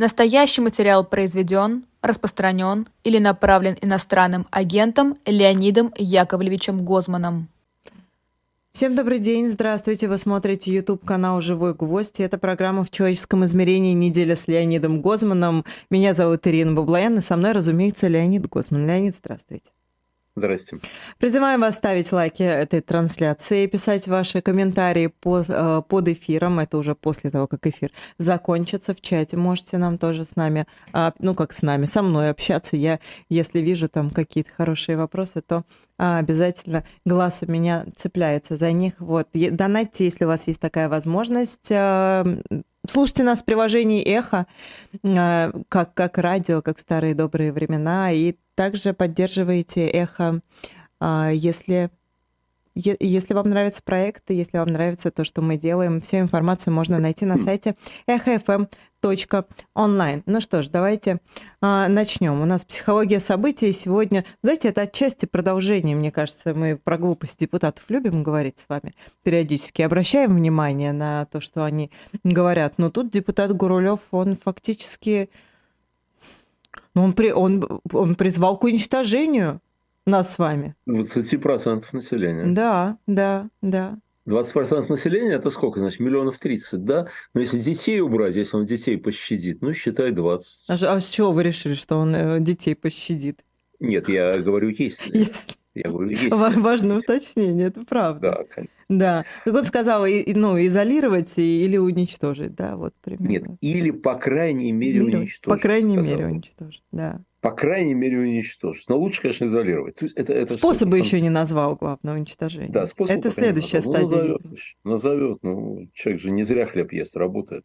Настоящий материал произведен, распространен или направлен иностранным агентом Леонидом Яковлевичем Гозманом. Всем добрый день, здравствуйте. Вы смотрите YouTube канал «Живой гвоздь». Это программа «В человеческом измерении. Неделя с Леонидом Гозманом». Меня зовут Ирина Баблоян, и со мной, разумеется, Леонид Гозман. Леонид, здравствуйте. Здрасте. Призываем вас ставить лайки этой трансляции, писать ваши комментарии по, э, под эфиром. Это уже после того, как эфир закончится в чате. Можете нам тоже с нами, а, ну как с нами, со мной общаться. Я, если вижу там какие-то хорошие вопросы, то а, обязательно глаз у меня цепляется за них. Вот. Донатьте, если у вас есть такая возможность. А, слушайте нас в приложении «Эхо», как, как радио, как в старые добрые времена, и также поддерживаете эхо, а, если если вам нравится проект, если вам нравится то, что мы делаем, всю информацию можно найти на сайте эхофм.онлайн. Ну что ж, давайте а, начнем. У нас психология событий сегодня. Знаете, это отчасти продолжение, мне кажется. Мы про глупость депутатов любим говорить с вами периодически. Обращаем внимание на то, что они говорят. Но тут депутат Гурулев, он фактически но он, при, он, он призвал к уничтожению нас с вами. 20% населения. Да, да, да. 20% населения это сколько? Значит, миллионов 30, да? Но если детей убрать, если он детей пощадит, ну, считай 20. А, а с чего вы решили, что он э, детей пощадит? Нет, я говорю, если. Если. Я говорю, есть. Важное уточнение, это правда. Да, конечно. Да. Как он сказал, ну, изолировать или уничтожить, да, вот примерно. Нет, или, по крайней мере, уничтожить. По крайней мере, уничтожить, да. По крайней мере, уничтожить. Но лучше, конечно, изолировать. То есть это, это Способы еще не назвал, главное, уничтожение. Да, способ. Это следующая ну, стадия. Назовет, назовет. Ну, человек же не зря хлеб ест, работает.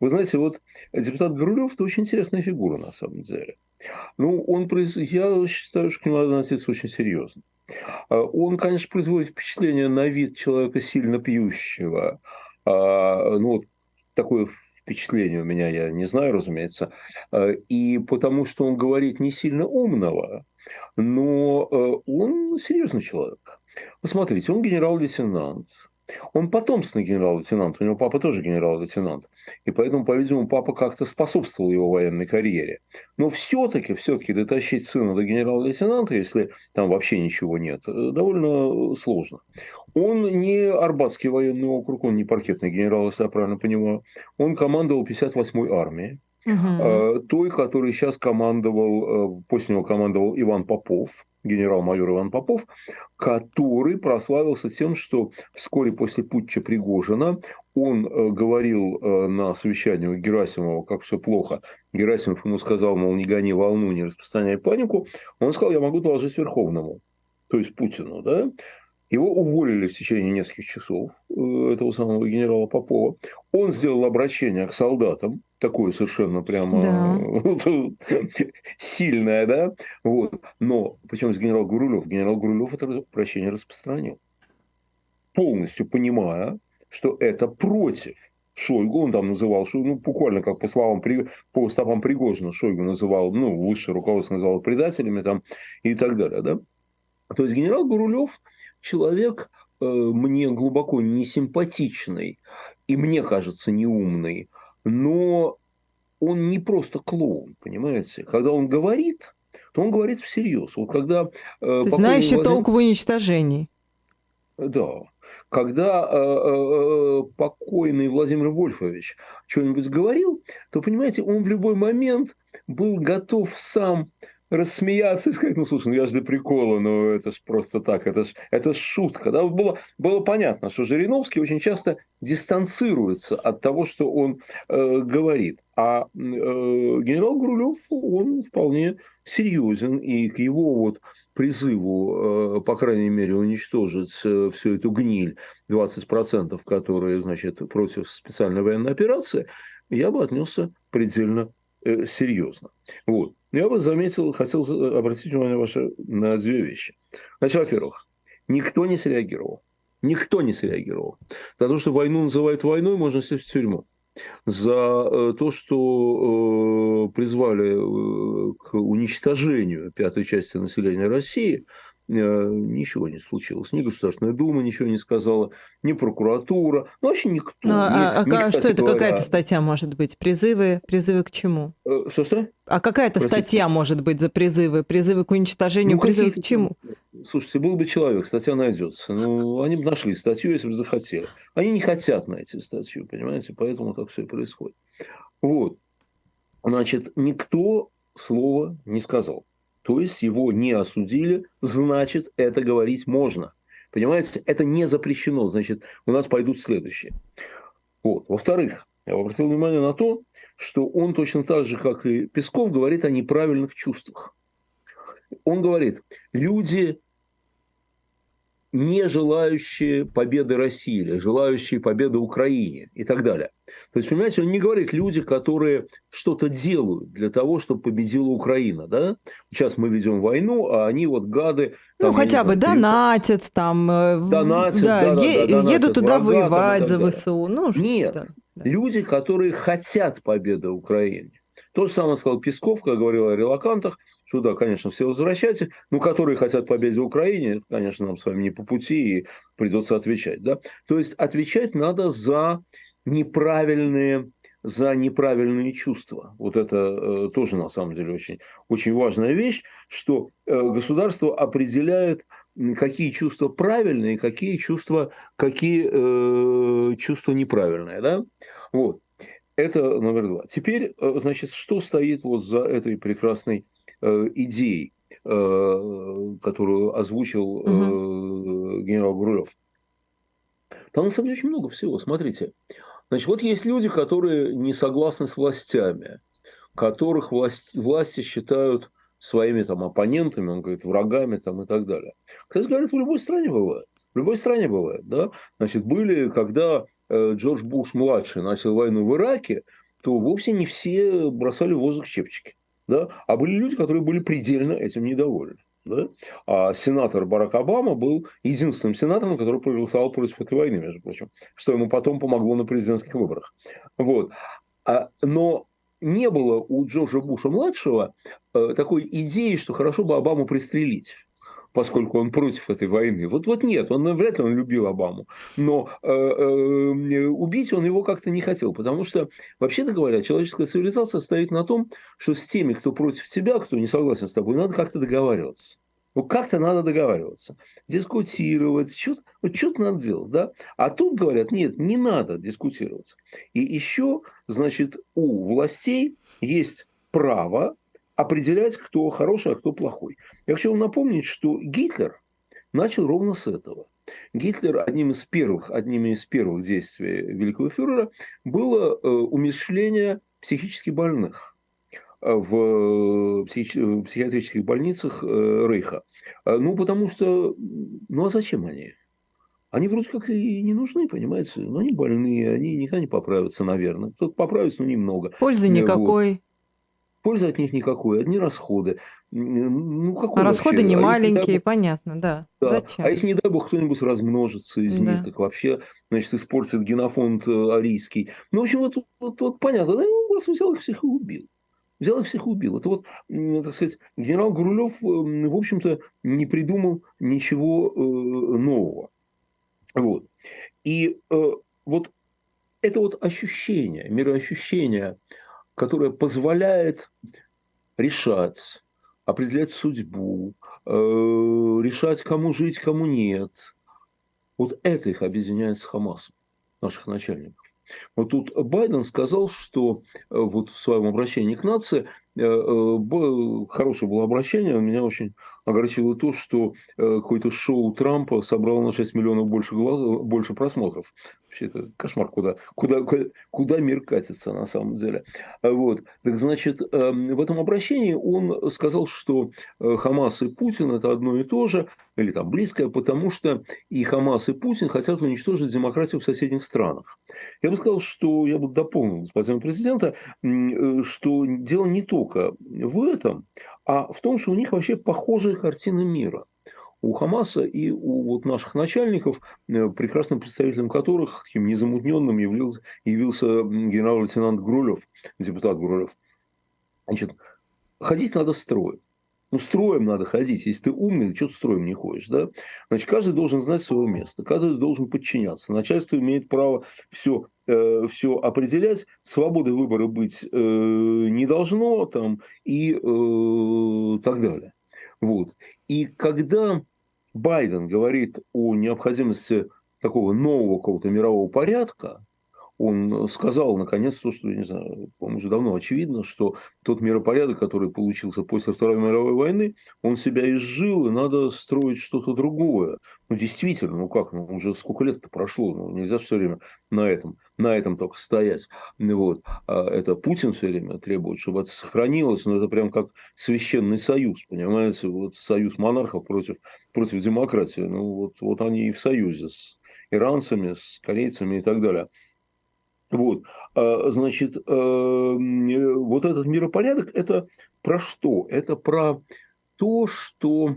Вы знаете, вот депутат Горулев – это очень интересная фигура, на самом деле. Ну, он, я считаю, что к нему надо относиться очень серьезно. А, он, конечно, производит впечатление на вид человека сильно пьющего. А, ну, вот такое впечатление у меня, я не знаю, разумеется. А, и потому что он говорит не сильно умного, но он серьезный человек. Посмотрите, он генерал-лейтенант, он потомственный генерал-лейтенант, у него папа тоже генерал-лейтенант. И поэтому, по-видимому, папа как-то способствовал его военной карьере. Но все-таки, все-таки дотащить сына до генерал-лейтенанта, если там вообще ничего нет, э, довольно сложно. Он не Арбатский военный округ, он не паркетный генерал, если я правильно понимаю. Он командовал 58-й армией. Угу. Той, которой сейчас командовал, э, после него командовал Иван Попов, генерал-майор Иван Попов, который прославился тем, что вскоре после путча Пригожина он э, говорил на совещании у Герасимова, как все плохо. Герасимов ему сказал, мол, не гони волну, не распространяй панику. Он сказал, я могу доложить Верховному, то есть Путину, да? Его уволили в течение нескольких часов, этого самого генерала Попова. Он сделал обращение к солдатам, такое совершенно прямо да. сильное, да, вот. Но почему с генерал Гурулев? Генерал Гурулев это прощение распространил, полностью понимая, что это против Шойгу, он там называл, что, ну, буквально как по словам, по стопам Пригожина Шойгу называл, ну, высшее руководство называл предателями там и так далее, да. То есть генерал Гурулев человек э, мне глубоко не симпатичный и мне кажется неумный, но он не просто клоун, понимаете? Когда он говорит, то он говорит всерьез. Вот когда... Э, знающий Владимир... толк в уничтожении. Да. Когда э, э, э, покойный Владимир Вольфович что-нибудь говорил, то, понимаете, он в любой момент был готов сам рассмеяться и сказать, ну, слушай, ну я же для прикола, ну это ж просто так, это ж, это ж шутка. Да? Было, было понятно, что Жириновский очень часто дистанцируется от того, что он э, говорит. А э, генерал Грулев, он вполне серьезен, и к его вот призыву, э, по крайней мере, уничтожить э, всю эту гниль, 20%, которые, значит, против специальной военной операции, я бы отнесся предельно э, серьезно. Вот. Я бы заметил, хотел обратить внимание ваше на две вещи. Значит, во-первых, никто не среагировал. Никто не среагировал. За то, что войну называют войной, можно сесть в тюрьму. За э, то, что э, призвали э, к уничтожению пятой части населения России, ничего не случилось. Ни Государственная Дума ничего не сказала, ни прокуратура, ну, вообще никто. Ну, а, ни, а, ни, что это, говоря... какая-то статья может быть? Призывы? Призывы к чему? Что-что? А какая-то статья может быть за призывы? Призывы к уничтожению, ну, призывы к чему? Слушайте, был бы человек, статья найдется. Ну, они бы нашли статью, если бы захотели. Они не хотят найти статью, понимаете? Поэтому так все и происходит. Вот. Значит, никто слова не сказал. То есть его не осудили, значит, это говорить можно. Понимаете, это не запрещено, значит, у нас пойдут следующие. Вот. Во-вторых, я обратил внимание на то, что он точно так же, как и Песков, говорит о неправильных чувствах. Он говорит, люди не желающие победы России, или желающие победы Украине и так далее. То есть, понимаете, он не говорит люди, которые что-то делают для того, чтобы победила Украина. Да? Сейчас мы ведем войну, а они вот гады... Там, ну, хотя бы знаю, донатят там, э, донатят, да, да, е- да, да, едут туда воевать за ВСУ. Ну, Нет, да, да. люди, которые хотят победы Украины. То же самое сказал Песков, когда говорил о релакантах, что да, конечно, все возвращайтесь, но которые хотят победы в Украине, конечно, нам с вами не по пути, и придется отвечать. Да? То есть отвечать надо за неправильные за неправильные чувства. Вот это э, тоже на самом деле очень, очень важная вещь, что э, государство определяет, какие чувства правильные, какие чувства, какие э, чувства неправильные. Да? Вот. Это номер два. Теперь, э, значит, что стоит вот за этой прекрасной э, идеей, э, которую озвучил угу. генерал Гурулев? Там на самом деле очень много всего. Смотрите, значит, вот есть люди, которые не согласны с властями, которых власть, власти считают своими там оппонентами, он говорит, врагами там и так далее. Кстати говоря, в любой стране бывает. В любой стране бывает, да. Значит, были, когда Э, Джордж Буш-младший начал войну в Ираке, то вовсе не все бросали в воздух щепчики. Да? А были люди, которые были предельно этим недовольны. Да? А сенатор Барак Обама был единственным сенатором, который проголосовал против этой войны, между прочим, что ему потом помогло на президентских выборах. Вот. А, но не было у Джорджа Буша-младшего э, такой идеи, что хорошо бы Обаму пристрелить поскольку он против этой войны. Вот, вот нет, он вряд ли он любил Обаму, но э, э, убить он его как-то не хотел, потому что, вообще-то говоря, человеческая цивилизация стоит на том, что с теми, кто против тебя, кто не согласен с тобой, надо как-то договариваться. Ну, как-то надо договариваться, дискутировать, что-то вот что надо делать, да? А тут говорят, нет, не надо дискутироваться. И еще, значит, у властей есть право определять, кто хороший, а кто плохой. Я хочу вам напомнить, что Гитлер начал ровно с этого. Гитлер одним из первых, одними из первых действий великого фюрера было э, умерщвление психически больных э, в психи- психиатрических больницах э, Рейха. Ну, потому что, ну а зачем они? Они вроде как и не нужны, понимаете? Но они больные, они никогда не поправятся, наверное. Кто-то поправится, но немного. Пользы никакой. Вот. Пользы от них никакой, одни расходы. Ну, какой а расходы не а маленькие, дай, понятно, да. да. Зачем? А если, не дай бог, кто-нибудь размножится из да. них, так вообще, значит, испортит генофонд э, арийский. Ну, в общем, вот, вот, вот понятно, да, он просто взял их всех и убил. Взял их всех и убил. Это вот, так сказать, генерал Гурулев, э, в общем-то, не придумал ничего э, нового. Вот. И вот это вот ощущение, мироощущение которая позволяет решать, определять судьбу, э, решать, кому жить, кому нет. Вот это их объединяет с Хамасом, наших начальников. Вот тут Байден сказал, что э, вот в своем обращении к нации э, хорошее было обращение, меня очень огорчило то, что какое-то шоу Трампа собрало на 6 миллионов больше, глаз, больше просмотров. Вообще это кошмар, куда, куда, куда мир катится на самом деле. Вот. Так значит, эм, в этом обращении он сказал, что э, Хамас и Путин – это одно и то же, или там близкое, потому что и Хамас, и Путин хотят уничтожить демократию в соседних странах. Я бы сказал, что я бы дополнил господина президента, э, что дело не только в этом, а в том, что у них вообще похожая картина мира у Хамаса и у вот наших начальников, э, прекрасным представителем которых, таким незамутненным, явился, явился генерал-лейтенант Грулев, депутат Грулев. Значит, ходить надо строить. Ну, строем надо ходить. Если ты умный, что ты строем не ходишь, да? Значит, каждый должен знать свое место, каждый должен подчиняться. Начальство имеет право все, э, все определять. Свободы выбора быть э, не должно там и э, так далее. Вот. И когда Байден говорит о необходимости такого нового какого-то мирового порядка, он сказал наконец то, что, я не знаю, по-моему, уже давно очевидно, что тот миропорядок, который получился после Второй мировой войны, он себя изжил, и надо строить что-то другое. Ну, действительно, ну как, ну уже сколько лет это прошло, ну нельзя все время на этом, на этом только стоять. Вот. А это Путин все время требует, чтобы это сохранилось, но это прям как священный союз, понимаете, вот союз монархов против, против демократии. Ну вот, вот они и в союзе с иранцами, с корейцами и так далее. Вот, а, значит, э, вот этот миропорядок – это про что? Это про то, что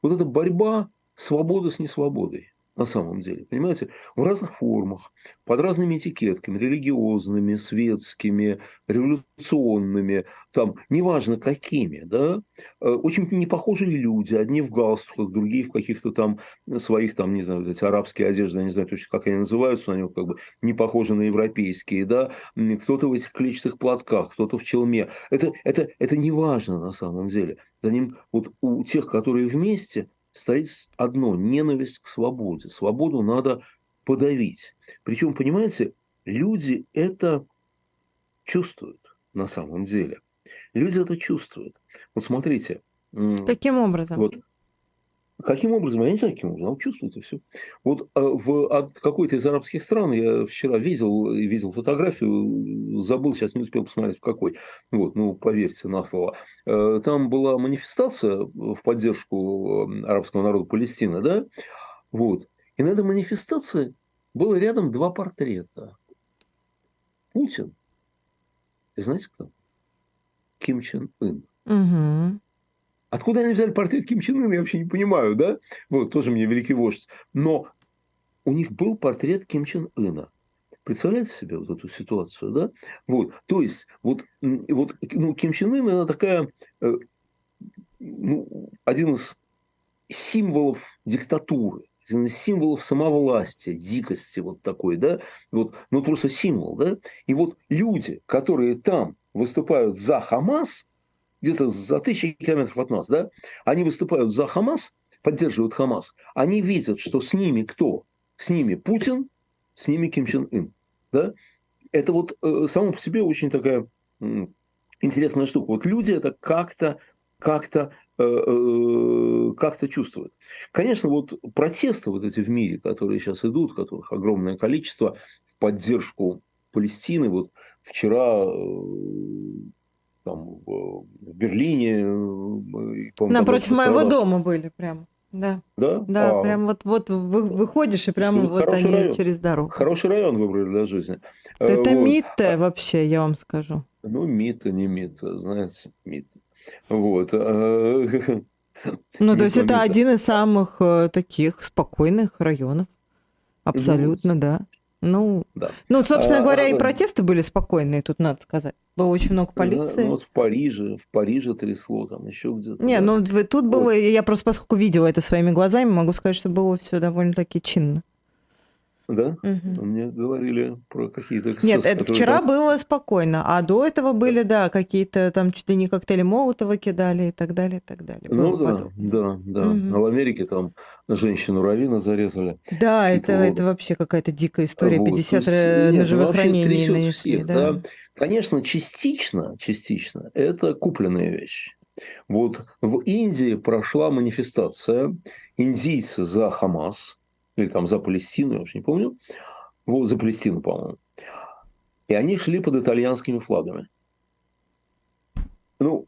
вот эта борьба свободы с несвободой на самом деле, понимаете, в разных формах, под разными этикетками, религиозными, светскими, революционными, там, неважно какими, да, э, очень непохожие люди, одни в галстуках, другие в каких-то там своих, там, не знаю, эти арабские одежды, я не знаю точно, как они называются, они как бы не похожи на европейские, да, кто-то в этих клетчатых платках, кто-то в челме, это, это, это не важно на самом деле, за ним, вот у тех, которые вместе, стоит одно – ненависть к свободе. Свободу надо подавить. Причем, понимаете, люди это чувствуют на самом деле. Люди это чувствуют. Вот смотрите. Каким образом? Вот, Каким образом? Я не знаю, каким образом, чувствует и все. Вот а, в какой-то из арабских стран я вчера видел, видел фотографию, забыл, сейчас не успел посмотреть, в какой. Вот, ну, поверьте на слово. Э, там была манифестация в поддержку э, арабского народа Палестины, да? Вот. И на этой манифестации было рядом два портрета. Путин. И знаете кто? Ким Чен Ын. Угу. Откуда они взяли портрет Ким Чен Ына, я вообще не понимаю, да? Вот, тоже мне великий вождь. Но у них был портрет Ким Чен Ына. Представляете себе вот эту ситуацию, да? Вот, то есть, вот, вот ну, Ким Чен Ын – это такая, э, ну, один из символов диктатуры, один из символов самовластия, дикости вот такой, да, вот, ну просто символ, да, и вот люди, которые там выступают за Хамас, где-то за тысячи километров от нас, да, они выступают за Хамас, поддерживают Хамас, они видят, что с ними кто? С ними Путин, с ними Ким Чен Ын. Да? Это вот э, само по себе очень такая э, интересная штука. Вот люди это как-то как-то э, э, как-то чувствуют. Конечно, вот протесты вот эти в мире, которые сейчас идут, которых огромное количество в поддержку Палестины. Вот вчера э, там, в Берлине. Э, Напротив моего дома были прям. Да. Да? Да, а, прям вот, вот вы, выходишь, и прямо вот они район. через дорогу. Хороший район выбрали для жизни. Это вот. МИД вообще, я вам скажу. Ну, МИД, не МИД, знаете, МИД. Вот. Ну, то есть это один из самых э, таких спокойных районов. Абсолютно, да. Ну, да. ну, собственно а, говоря, и протесты были спокойные, тут надо сказать. Было очень много полиции. Ну, вот в Париже, в Париже трясло, там еще где-то. Не, да. ну тут было, я просто поскольку видела это своими глазами, могу сказать, что было все довольно-таки чинно. Да? Угу. Мне говорили про какие-то. Нет, это вчера там... было спокойно, а до этого были, да, какие-то там чуть ли не коктейли Молотова кидали и так далее, и так далее. Ну да, подобное. да, да. Угу. А в Америке там женщину Равина зарезали. Да, это, это вообще какая-то дикая история. Вот. 50 есть, ножевых ранений нанесли. Всех, да. да. Конечно, частично, частично это купленная вещь. Вот в Индии прошла манифестация индийцы за Хамас – или там за Палестину, я уж не помню, вот, за Палестину, по-моему. И они шли под итальянскими флагами. Ну,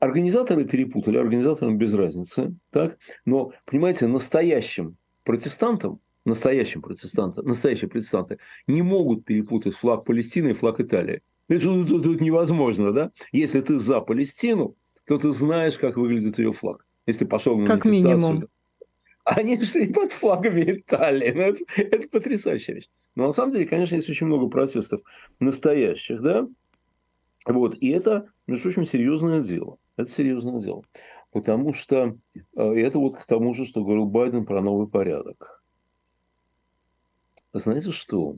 организаторы перепутали, организаторам без разницы, так? Но, понимаете, настоящим протестантам, настоящим протестантам, настоящие протестанты не могут перепутать флаг Палестины и флаг Италии. Это тут, тут, тут невозможно, да? Если ты за Палестину, то ты знаешь, как выглядит ее флаг. Если пошел на как минимум. Они шли под флагами Италии. Ну, это, это потрясающая вещь. Но на самом деле, конечно, есть очень много протестов настоящих, да? Вот. И это, между прочим, серьезное дело. Это серьезное дело. Потому что э, это вот к тому же, что говорил Байден про новый порядок. Знаете что?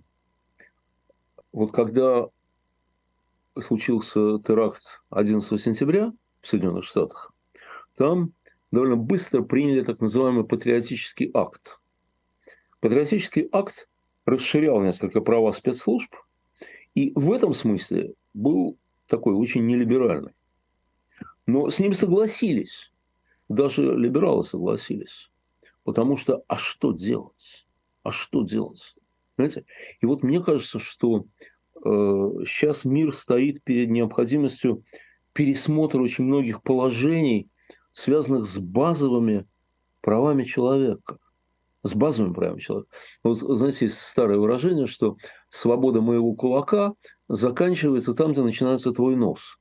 Вот когда случился теракт 11 сентября в Соединенных Штатах, там довольно быстро приняли так называемый патриотический акт. Патриотический акт расширял несколько права спецслужб, и в этом смысле был такой очень нелиберальный. Но с ним согласились. Даже либералы согласились. Потому что, а что делать? А что делать? Понимаете? И вот мне кажется, что э, сейчас мир стоит перед необходимостью пересмотра очень многих положений, связанных с базовыми правами человека. С базовыми правами человека. Вот, знаете, есть старое выражение, что свобода моего кулака заканчивается там, где начинается твой нос.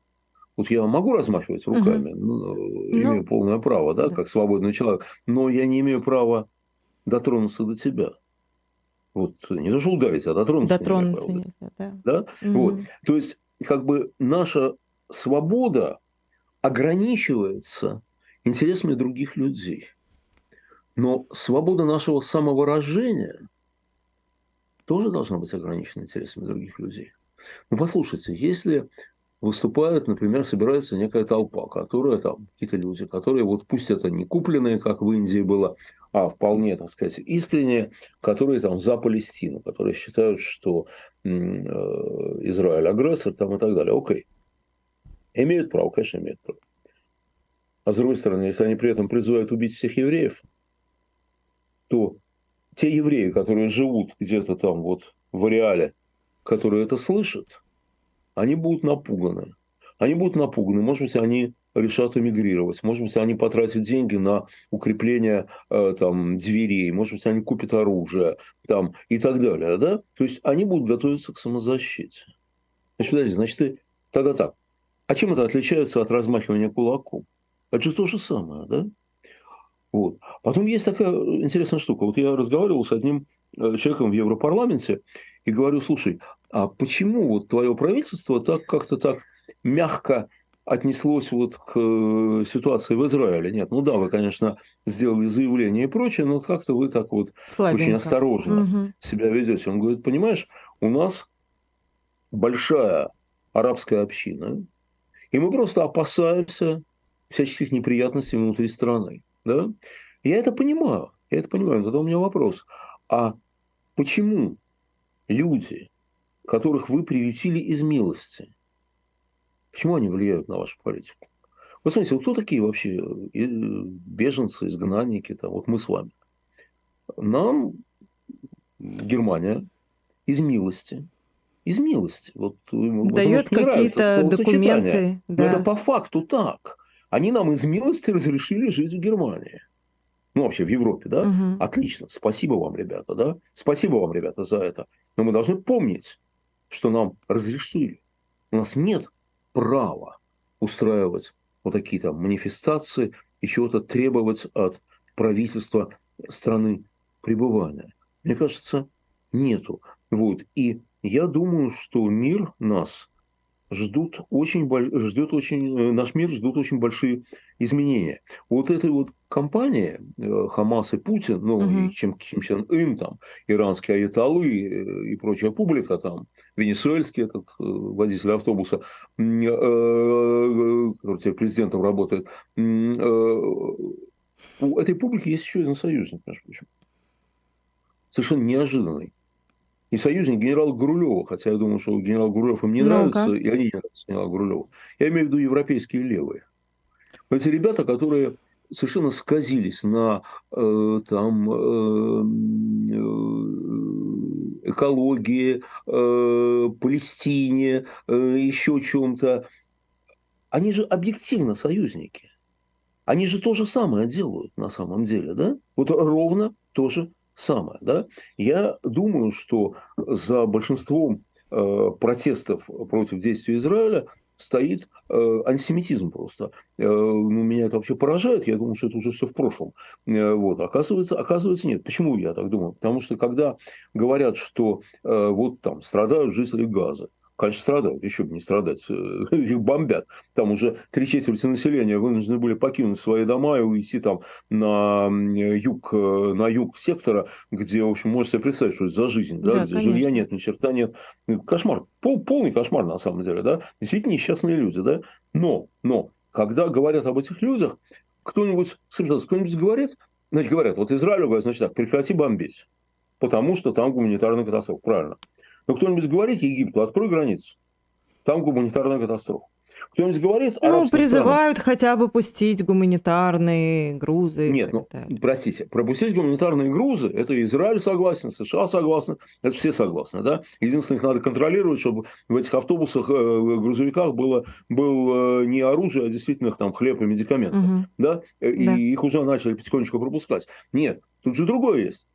Вот я могу размахивать руками, угу. ну, имею ну, полное право, да, да, как свободный человек, но я не имею права дотронуться до тебя. Вот не то, что ударить, а дотронуться. Дотронуться нельзя, да. да? Угу. Вот. То есть, как бы наша свобода ограничивается интересами других людей. Но свобода нашего самовыражения тоже должна быть ограничена интересами других людей. Ну, послушайте, если выступает, например, собирается некая толпа, которая там, какие-то люди, которые вот пусть это не купленные, как в Индии было, а вполне, так сказать, искренние, которые там за Палестину, которые считают, что э, Израиль агрессор там и так далее. Окей. Имеют право, конечно, имеют право. А с другой стороны, если они при этом призывают убить всех евреев, то те евреи, которые живут где-то там вот в ареале, которые это слышат, они будут напуганы. Они будут напуганы. Может быть, они решат эмигрировать. Может быть, они потратят деньги на укрепление э, там, дверей. Может быть, они купят оружие там, и так далее. Да? То есть они будут готовиться к самозащите. Значит, подожди, значит, ты тогда так. А чем это отличается от размахивания кулаком? Это же то же самое, да? Вот. Потом есть такая интересная штука. Вот я разговаривал с одним э, человеком в Европарламенте и говорю, слушай, а почему вот твое правительство так как-то так мягко отнеслось вот к э, ситуации в Израиле. Нет, ну да, вы, конечно, сделали заявление и прочее, но как-то вы так вот Слабенько. очень осторожно угу. себя ведете. Он говорит, понимаешь, у нас большая арабская община, и мы просто опасаемся всяческих неприятностей внутри страны. Да? Я это понимаю, я это понимаю. Но тогда у меня вопрос. А почему люди, которых вы приютили из милости, почему они влияют на вашу политику? Вы смотрите, вот кто такие вообще э, беженцы, изгнанники, там, вот мы с вами? Нам Германия из милости, из милости. Вот, Дает какие-то документы. Да. Но это по факту так. Они нам из милости разрешили жить в Германии. Ну, вообще в Европе, да? Угу. Отлично. Спасибо вам, ребята, да? Спасибо вам, ребята, за это. Но мы должны помнить, что нам разрешили. У нас нет права устраивать вот такие там манифестации и чего-то требовать от правительства страны пребывания. Мне кажется, нету. Вот. И я думаю, что мир нас ждут очень, ждет очень, э, наш мир ждут очень большие изменения. Вот этой вот компания э, Хамас и Путин, ну угу. и чем Ким Чен Ын, там, иранские аяталы и, э, и прочая публика, там, венесуэльский этот водитель автобуса, который теперь президентом работает, у этой публики есть еще один союзник, между прочим. Совершенно неожиданный и союзник генерала Гурулева, хотя я думаю, что генерал Гурулев им не нравится, и они не нравятся генералу Гурулеву. Я имею в виду европейские левые. Эти ребята, которые совершенно сказились на э, там, э, э экологии, э, Палестине, э, еще чем-то, они же объективно союзники. Они же то же самое делают на самом деле, да? Вот ровно то же самое. Да? Я думаю, что за большинством э, протестов против действий Израиля стоит э, антисемитизм просто. Э, ну, меня это вообще поражает, я думаю, что это уже все в прошлом. Э, вот. Оказывается, оказывается, нет. Почему я так думаю? Потому что когда говорят, что э, вот там страдают жители Газа, Конечно, страдают, еще бы не страдать. Их бомбят. Там уже три четверти населения вынуждены были покинуть свои дома и уйти там на юг, э, на юг сектора, где, в общем, можете себе представить, что это за жизнь, да, да где конечно. жилья нет, ни черта нет. Кошмар, пол, полный кошмар на самом деле, да. Действительно несчастные люди, да. Но, но, когда говорят об этих людях, кто-нибудь, кто-нибудь говорит, значит, говорят, вот Израилю значит так, прекрати бомбить, потому что там гуманитарная катастрофа, правильно. Но кто-нибудь говорит Египту, открой границу. Там гуманитарная катастрофа. Кто-нибудь говорит... Ну, призывают странам, хотя бы пустить гуманитарные грузы. Нет, ну, простите, пропустить гуманитарные грузы, это Израиль согласен, США согласны, это все согласны, да? Единственное, их надо контролировать, чтобы в этих автобусах, э, грузовиках было, был э, не оружие, а действительно их там хлеб и медикаменты, угу. да? И да. их уже начали потихонечку пропускать. Нет, тут же другое есть.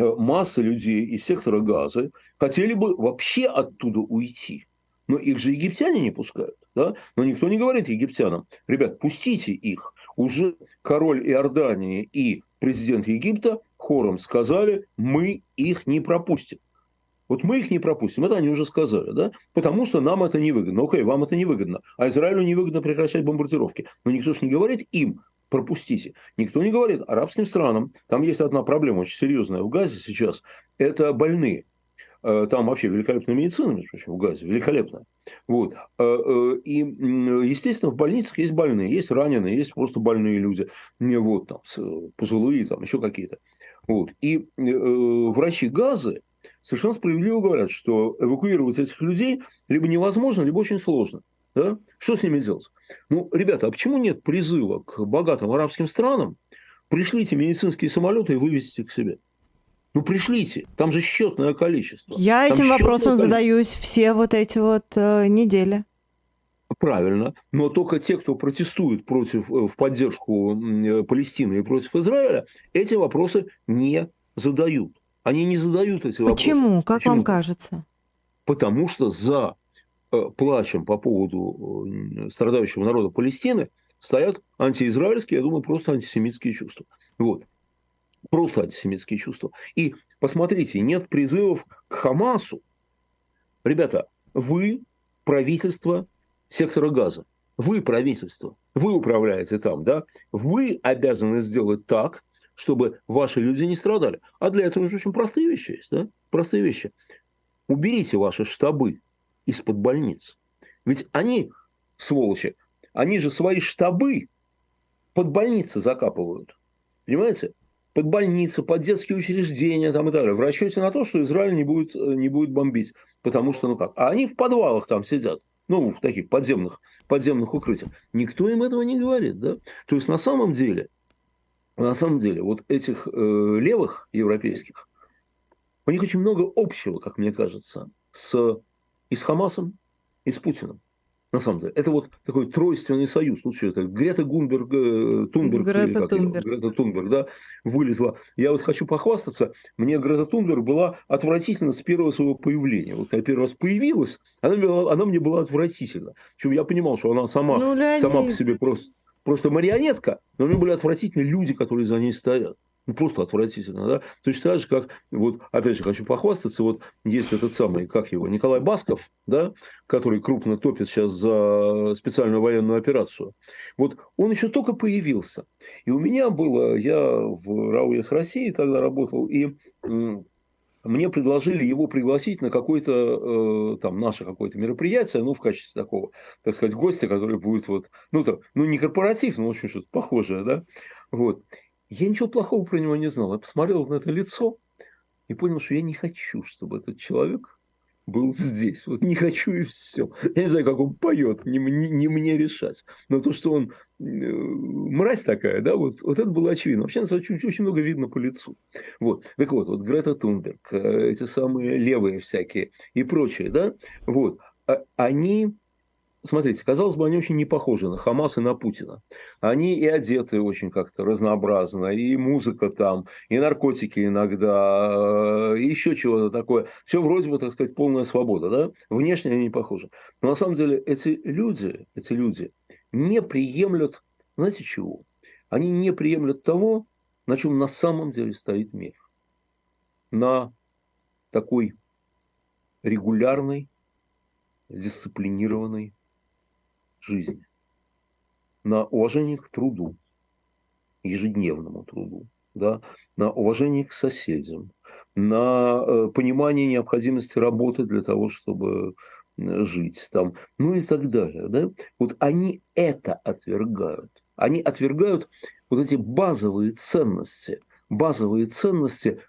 Э, масса людей из сектора газа хотели бы вообще оттуда уйти. Но их же египтяне не пускают. Да? Но никто не говорит египтянам, ребят, пустите их. Уже король Иордании и президент Египта хором сказали, мы их не пропустим. Вот мы их не пропустим, это они уже сказали, да? Потому что нам это не выгодно. Окей, вам это не выгодно. А Израилю не выгодно прекращать бомбардировки. Но никто же не говорит им, пропустите. Никто не говорит арабским странам. Там есть одна проблема очень серьезная в Газе сейчас. Это больные. Э, там вообще великолепная медицина, между прочим, в Газе, великолепная. Вот. Э, э, и, естественно, в больницах есть больные, есть раненые, есть просто больные люди. Вот, там, пожилые, там, еще какие-то. Вот. И врачи Газы совершенно справедливо говорят, что эвакуировать этих людей либо невозможно, либо очень сложно. Да? Что с ними делать? Ну, ребята, а почему нет призыва к богатым арабским странам? Пришлите медицинские самолеты и вывезите их к себе. Ну, пришлите, там же счетное количество. Я там этим вопросом количество. задаюсь все вот эти вот э, недели. Правильно, но только те, кто протестует против, э, в поддержку э, Палестины и против Израиля, эти вопросы не задают. Они не задают эти вопросы. Почему? Как Почему? вам кажется? Потому что за плачем по поводу страдающего народа Палестины стоят антиизраильские, я думаю, просто антисемитские чувства. Вот просто антисемитские чувства. И посмотрите, нет призывов к Хамасу. Ребята, вы правительство сектора газа. Вы правительство. Вы управляете там, да? Вы обязаны сделать так, чтобы ваши люди не страдали. А для этого же очень простые вещи есть, да? Простые вещи. Уберите ваши штабы из-под больниц. Ведь они, сволочи, они же свои штабы под больницы закапывают. Понимаете? под больницы, под детские учреждения там и так далее, в расчете на то, что Израиль не будет, не будет бомбить. Потому что, ну как, а они в подвалах там сидят, ну, в таких подземных, подземных укрытиях. Никто им этого не говорит, да? То есть, на самом деле, на самом деле, вот этих э, левых европейских, у них очень много общего, как мне кажется, с, и с Хамасом, и с Путиным на самом деле. Это вот такой тройственный союз. Тут что это? Грета Гунберг, э, Тунберг, Грета Тунберг. Грета Тунберг, да, вылезла. Я вот хочу похвастаться, мне Грета Тунберг была отвратительна с первого своего появления. Вот когда первый раз появилась, она, была, она мне была отвратительна. Причем я понимал, что она сама, ну, сама по себе просто, просто марионетка, но мне были отвратительны люди, которые за ней стоят. Ну, просто отвратительно, да? Точно так же, как, вот, опять же, хочу похвастаться, вот есть этот самый, как его, Николай Басков, да, который крупно топит сейчас за специальную военную операцию. Вот он еще только появился. И у меня было, я в РАУ с России тогда работал, и мне предложили его пригласить на какое-то э, там наше какое-то мероприятие, ну, в качестве такого, так сказать, гостя, который будет вот, ну, там, ну, не корпоратив, но, в общем, что-то похожее, да, вот. Я ничего плохого про него не знал. Я посмотрел на это лицо и понял, что я не хочу, чтобы этот человек был здесь. Вот не хочу и все. Я не знаю, как он поет, не, не, не мне решать. Но то, что он э, мразь такая, да, вот, вот это было очевидно. Вообще, очень, очень много видно по лицу. Вот. Так вот, вот Грета Тунберг, э, эти самые левые всякие и прочие, да, вот, а, они Смотрите, казалось бы, они очень не похожи на Хамас и на Путина. Они и одеты очень как-то разнообразно, и музыка там, и наркотики иногда, и еще чего-то такое. Все вроде бы, так сказать, полная свобода, да? Внешне они не похожи. Но на самом деле эти люди, эти люди не приемлют, знаете чего? Они не приемлют того, на чем на самом деле стоит мир. На такой регулярной дисциплинированной жизни, на уважение к труду, ежедневному труду, да, на уважение к соседям, на э, понимание необходимости работы для того, чтобы жить там, ну и так далее. Да? Вот они это отвергают. Они отвергают вот эти базовые ценности, базовые ценности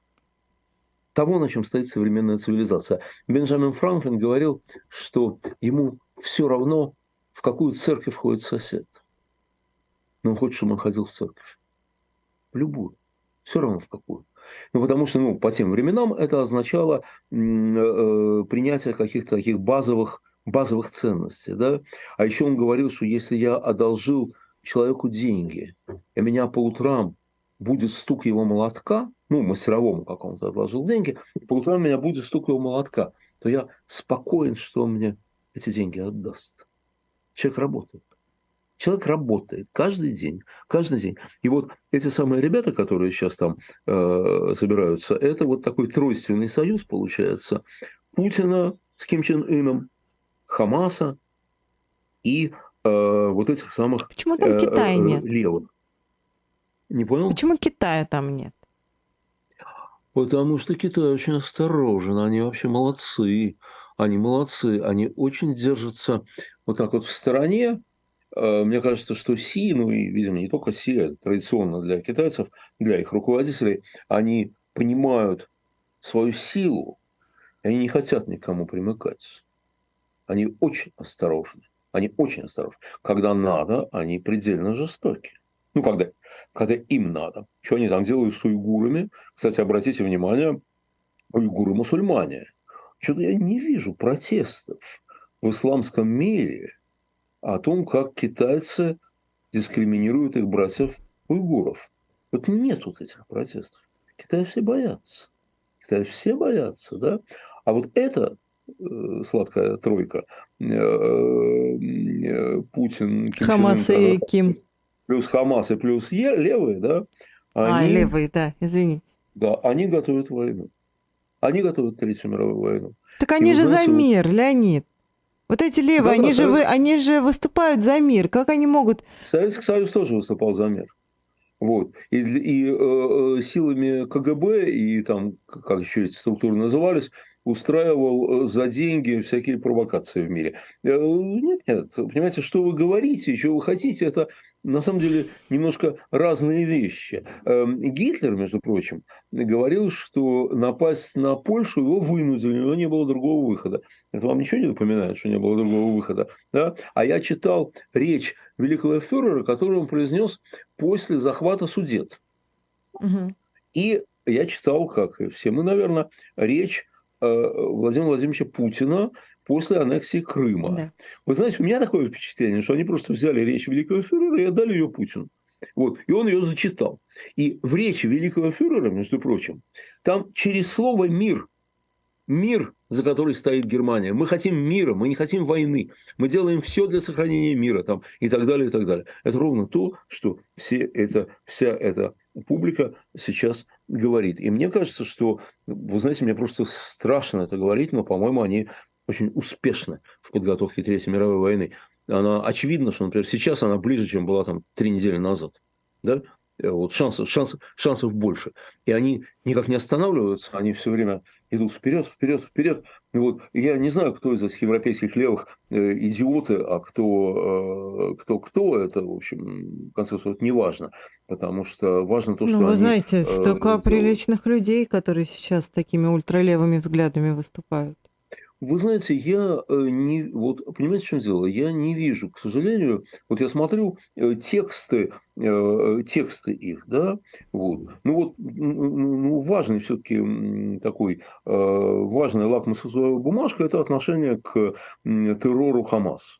того, на чем стоит современная цивилизация. Бенджамин Франклин говорил, что ему все равно, в какую церковь входит сосед. Но он хочет, чтобы он ходил в церковь. В любую. Все равно в какую. Ну, потому что, ну, по тем временам это означало э, принятие каких-то таких базовых, базовых ценностей, да. А еще он говорил, что если я одолжил человеку деньги, и меня по утрам будет стук его молотка, ну, мастеровому какому-то отложил деньги, по утрам меня будет стук его молотка, то я спокоен, что он мне эти деньги отдаст. Человек работает. Человек работает каждый день, каждый день. И вот эти самые ребята, которые сейчас там э, собираются, это вот такой тройственный союз получается Путина с Ким Чен Ыном, Хамаса и э, вот этих самых Почему там э, Китая э, нет? левых. Не понял? Почему Китая там нет? Потому что Китай очень осторожен, они вообще молодцы. Они молодцы, они очень держатся вот так вот в стороне, Э, мне кажется, что Си, ну и, видимо, не только Си, это традиционно для китайцев, для их руководителей, они понимают свою силу, и они не хотят никому примыкать. Они очень осторожны. Они очень осторожны. Когда надо, они предельно жестоки. Ну, когда, когда им надо. Что они там делают с уйгурами? Кстати, обратите внимание, уйгуры мусульмане. Что-то я не вижу протестов в исламском мире – о том, как китайцы дискриминируют их братьев уйгуров. Вот нет вот этих протестов. Китай все боятся. Китай все боятся, да? А вот эта э, сладкая тройка, э, э, Путин, Ким Хамас и Ким. Плюс Хамас и плюс е, левые, да? А, они, а, левые, да, извините. Да, они готовят войну. Они готовят Третью мировую войну. Так они и же знаете, за мир, Леонид. Вот эти левые, да, они, да, же вы, они же выступают за мир. Как они могут... Советский Союз тоже выступал за мир. Вот. И, и э, э силами КГБ, и там, как еще эти структуры назывались, устраивал э, за деньги всякие провокации в мире. Э, нет, нет, понимаете, что вы говорите, что вы хотите, это на самом деле немножко разные вещи. Эм, Гитлер, между прочим, говорил, что напасть на Польшу его вынудили, у него не было другого выхода. Это вам ничего не напоминает, что не было другого выхода? Да? А я читал речь великого фюрера, которую он произнес после захвата Судет. Угу. И я читал, как и все мы, наверное, речь Владимира Владимировича Путина после аннексии Крыма. Да. Вы знаете, у меня такое впечатление, что они просто взяли речь великого фюрера и отдали ее Путину. Вот. И он ее зачитал. И в речи великого фюрера, между прочим, там через слово «мир», мир, за который стоит Германия. Мы хотим мира, мы не хотим войны. Мы делаем все для сохранения мира там, и так далее, и так далее. Это ровно то, что все это, вся эта публика сейчас говорит. И мне кажется, что, вы знаете, мне просто страшно это говорить, но, по-моему, они очень успешна в подготовке Третьей мировой войны. Она очевидно, что, например, сейчас она ближе, чем была там три недели назад. Да? Э, вот шансов, шансов, шансов больше. И они никак не останавливаются, они все время идут вперед, вперед, вперед. И вот я не знаю, кто из этих европейских левых э, идиоты, а кто, э, кто, кто это, в общем, в конце концов, не важно. Потому что важно то, ну, что Ну, вы они, знаете, э, столько делают. приличных людей, которые сейчас такими ультралевыми взглядами выступают. Вы знаете, я э, не... Вот, понимаете, в чем дело? Я не вижу, к сожалению, вот я смотрю э, тексты, э, тексты их, да, вот. Ну вот, ну, важный все-таки такой, важная лакмусовая бумажка – это отношение к террору Хамас,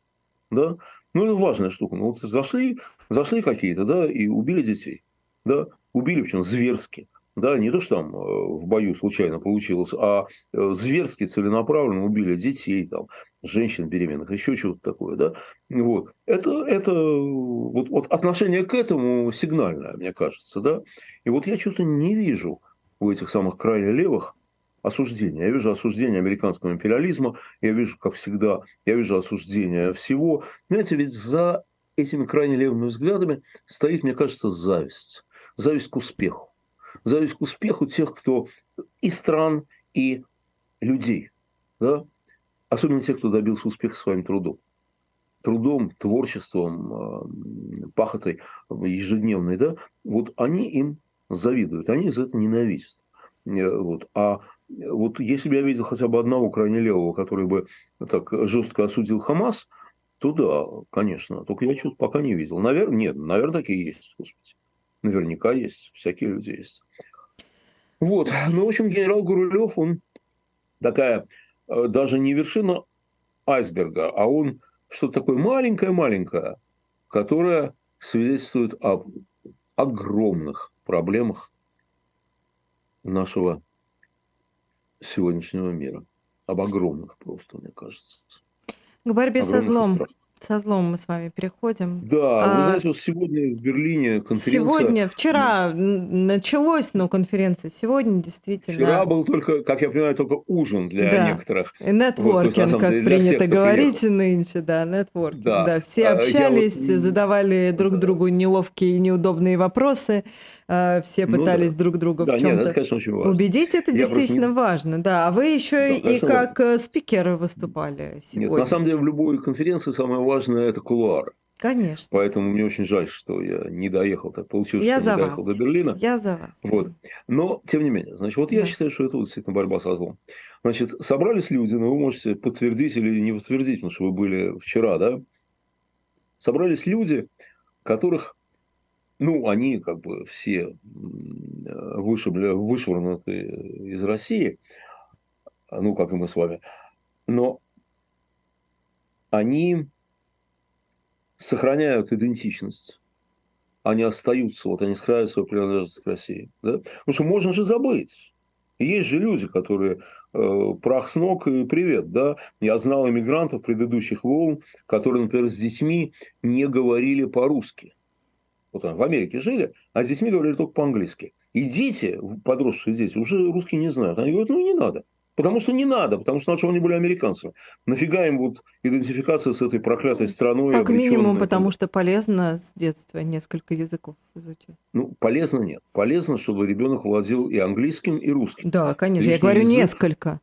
да. Ну, это важная штука. Ну, вот зашли, зашли какие-то, да, и убили детей, да, убили, причем зверски, да, не то, что там э, в бою случайно получилось, а э, зверски целенаправленно убили детей, там, женщин беременных, еще что-то такое, да, вот. Это, это вот, вот отношение к этому сигнальное, мне кажется, да, и вот я что-то не вижу у этих самых крайне левых осуждение. Я вижу осуждение американского империализма, я вижу, как всегда, я вижу осуждение всего. Знаете, ведь за этими крайне левыми взглядами стоит, мне кажется, зависть. Зависть к успеху. Зависть к успеху тех, кто и стран, и людей. Да? Особенно тех, кто добился успеха своим трудом. Трудом, творчеством, пахотой ежедневной. Да? Вот они им завидуют, они за это ненавидят. Э, вот. А вот если бы я видел хотя бы одного крайне левого, который бы так жестко осудил Хамас, то да, конечно. Только я что-то пока не видел. Наверное, нет, наверное, такие есть, господи. Наверняка есть, всякие люди есть. Вот. Ну, в общем, генерал Гурулев, он такая э, даже не вершина айсберга, а он что-то такое маленькое-маленькое, которое свидетельствует об огромных проблемах нашего сегодняшнего мира. Об огромных просто, мне кажется. К борьбе со злом. Со злом мы с вами переходим. Да, а, вы знаете, вот сегодня в Берлине конференция... Сегодня, вчера началось, но конференция сегодня действительно... Вчера был только, как я понимаю, только ужин для да. некоторых. Нетворкинг, вот, как деле, принято всех, говорить приехал. нынче, да, нетворкинг. Да. да, все а, общались, вот... задавали друг другу неловкие и неудобные вопросы. А, все пытались ну, да. друг друга да, в чем-то нет, это, очень важно. убедить. Это Я действительно не... важно, да. А вы еще да, и как важно. Э, спикер выступали сегодня. Нет, на самом деле в любой конференции самое важное это кулуары. Конечно. Поэтому мне очень жаль, что я не доехал, так получилось, я что за не доехал вас. до Берлина. Я за вас. Вот. Но, тем не менее, значит, вот да. я считаю, что это вот действительно борьба со злом. Значит, собрались люди, но вы можете подтвердить или не подтвердить, потому что вы были вчера, да? Собрались люди, которых ну, они как бы все вышибли, вышвырнуты из России, ну, как и мы с вами, но они сохраняют идентичность. Они остаются, вот они сохраняют свою принадлежность к России. Да? Потому что можно же забыть. Есть же люди, которые э, прах с ног и привет, да. Я знал иммигрантов предыдущих волн, которые, например, с детьми не говорили по-русски вот в Америке жили, а с детьми говорили только по-английски. И дети, подросшие дети, уже русский не знают. Они говорят, ну не надо. Потому что не надо, потому что что они были американцами. Нафига им вот идентификация с этой проклятой страной? Как минимум, потому что полезно с детства несколько языков изучать. Ну, полезно нет. Полезно, чтобы ребенок владел и английским, и русским. Да, конечно. Лишний Я говорю язык. несколько.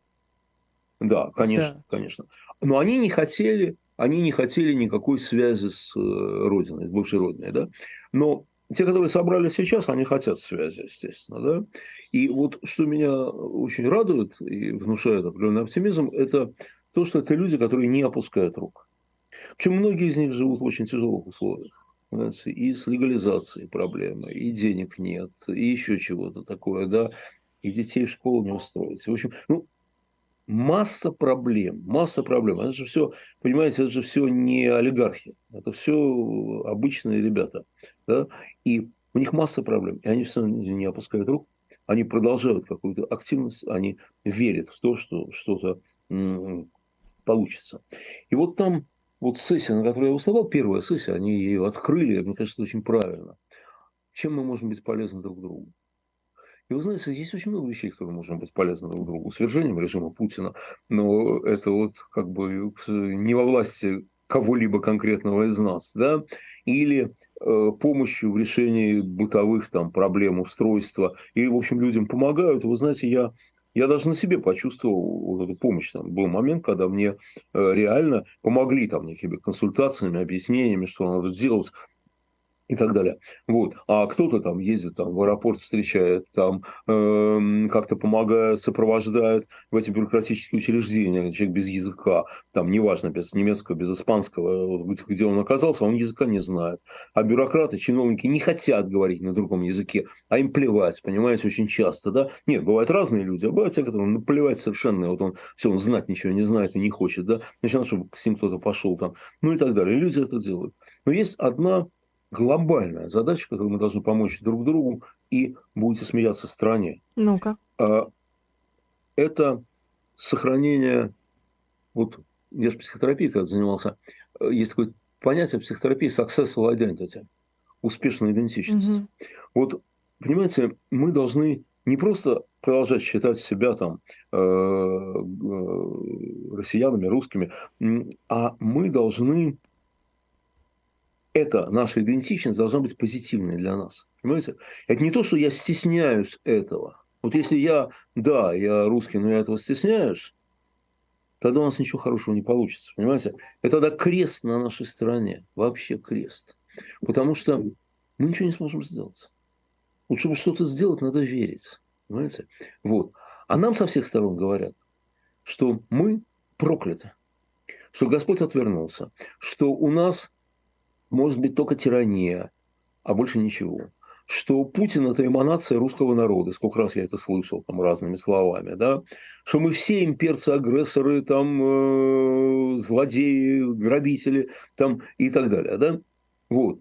Да, конечно, да. конечно. Но они не хотели, они не хотели никакой связи с э, родиной, с бывшей родиной, да. Но те, которые собрались сейчас, они хотят связи, естественно. Да? И вот что меня очень радует и внушает определенный оптимизм, это то, что это люди, которые не опускают рук. Причем многие из них живут в очень тяжелых условиях. Знаете, и с легализацией проблемы, и денег нет, и еще чего-то такое, да, и детей в школу не устроить. В общем, ну, масса проблем, масса проблем. Это же все, понимаете, это же все не олигархи, это все обычные ребята. Да? И у них масса проблем, и они все не опускают рук, они продолжают какую-то активность, они верят в то, что что-то получится. И вот там вот сессия, на которой я выступал, первая сессия, они ее открыли, мне кажется, очень правильно. Чем мы можем быть полезны друг другу? И вы знаете, есть очень много вещей, которые можем быть полезны друг другу. Свержением режима Путина, но это вот как бы не во власти кого-либо конкретного из нас, да, или э, помощью в решении бытовых там проблем, устройства, и, в общем, людям помогают. Вы знаете, я я даже на себе почувствовал вот эту помощь. Там был момент, когда мне э, реально помогли там некими консультациями, объяснениями, что надо делать и так далее. Вот. А кто-то там ездит там, в аэропорт, встречает, там э, как-то помогает, сопровождает в эти бюрократические учреждения, человек без языка, там неважно, без немецкого, без испанского, где он оказался, он языка не знает. А бюрократы, чиновники не хотят говорить на другом языке, а им плевать, понимаете, очень часто, да? Нет, бывают разные люди, а бывают те, которым ну, плевать совершенно, вот он все, он знать ничего не знает и не хочет, да? Значит, чтобы с ним кто-то пошел там, ну и так далее. Люди это делают. Но есть одна глобальная задача, которую мы должны помочь друг другу, и будете смеяться в стране. Ну-ка. А, это сохранение, вот я же психотерапией когда занимался, есть такое понятие психотерапии successful identity, успешная идентичность. Угу. Вот, понимаете, мы должны не просто продолжать считать себя там э, э, россиянами, русскими, а мы должны это, наша идентичность должна быть позитивной для нас. Понимаете? Это не то, что я стесняюсь этого. Вот если я, да, я русский, но я этого стесняюсь, тогда у нас ничего хорошего не получится. Понимаете? Это тогда крест на нашей стороне. Вообще крест. Потому что мы ничего не сможем сделать. Вот чтобы что-то сделать, надо верить. Понимаете? Вот. А нам со всех сторон говорят, что мы прокляты, что Господь отвернулся, что у нас может быть только тирания, а больше ничего. Что Путин – это эманация русского народа. Сколько раз я это слышал там разными словами, да? Что мы все имперцы, агрессоры, там, э, злодеи, грабители там, и так далее, да? Вот.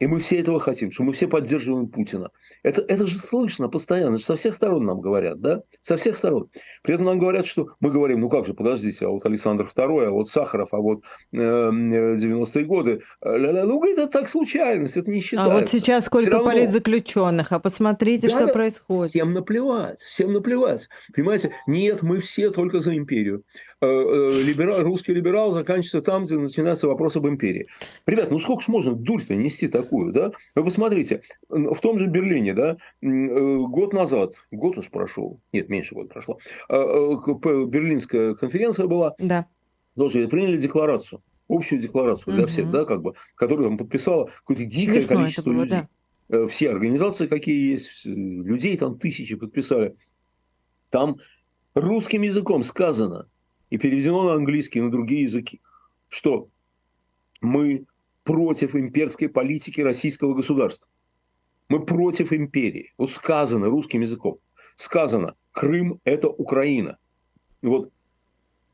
И мы все этого хотим, что мы все поддерживаем Путина. Это, это же слышно постоянно, со всех сторон нам говорят, да? Со всех сторон. При этом нам говорят, что мы говорим, ну как же, подождите, а вот Александр II, а вот Сахаров, а вот э, 90-е годы. Ля-ля, ну это так случайность, это не считается. А вот сейчас сколько равно... политзаключенных, а посмотрите, да, что да, происходит. Всем наплевать, всем наплевать. Понимаете, нет, мы все только за империю. Э, э, либерал, русский либерал заканчивается там, где начинается вопрос об империи. Ребят, ну сколько ж можно дурь-то нести такую, да? Вы посмотрите, в том же Берлине, да, э, год назад, год уж прошел, нет, меньше года прошло, Берлинская конференция была, да. тоже приняли декларацию, общую декларацию для угу. всех, да, как бы, которую там подписала какое-то дикое Весной количество было, людей. Да. Все организации, какие есть, людей там тысячи подписали. Там русским языком сказано – и переведено на английский и на другие языки, что мы против имперской политики российского государства. Мы против империи. Вот сказано русским языком. Сказано, Крым – это Украина. Вот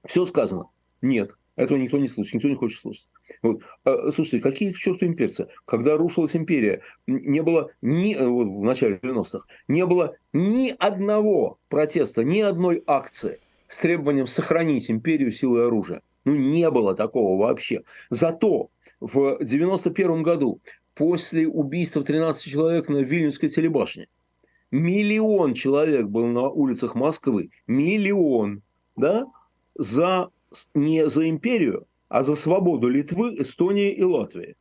все сказано. Нет, этого никто не слышит, никто не хочет слушать. Вот. А, слушайте, какие к черту имперцы? Когда рушилась империя, не было ни, вот в начале 90-х, не было ни одного протеста, ни одной акции с требованием сохранить империю силой оружия. Ну, не было такого вообще. Зато в 1991 году, после убийства 13 человек на Вильнюсской телебашне, миллион человек был на улицах Москвы, миллион, да, за, не за империю, а за свободу Литвы, Эстонии и Латвии.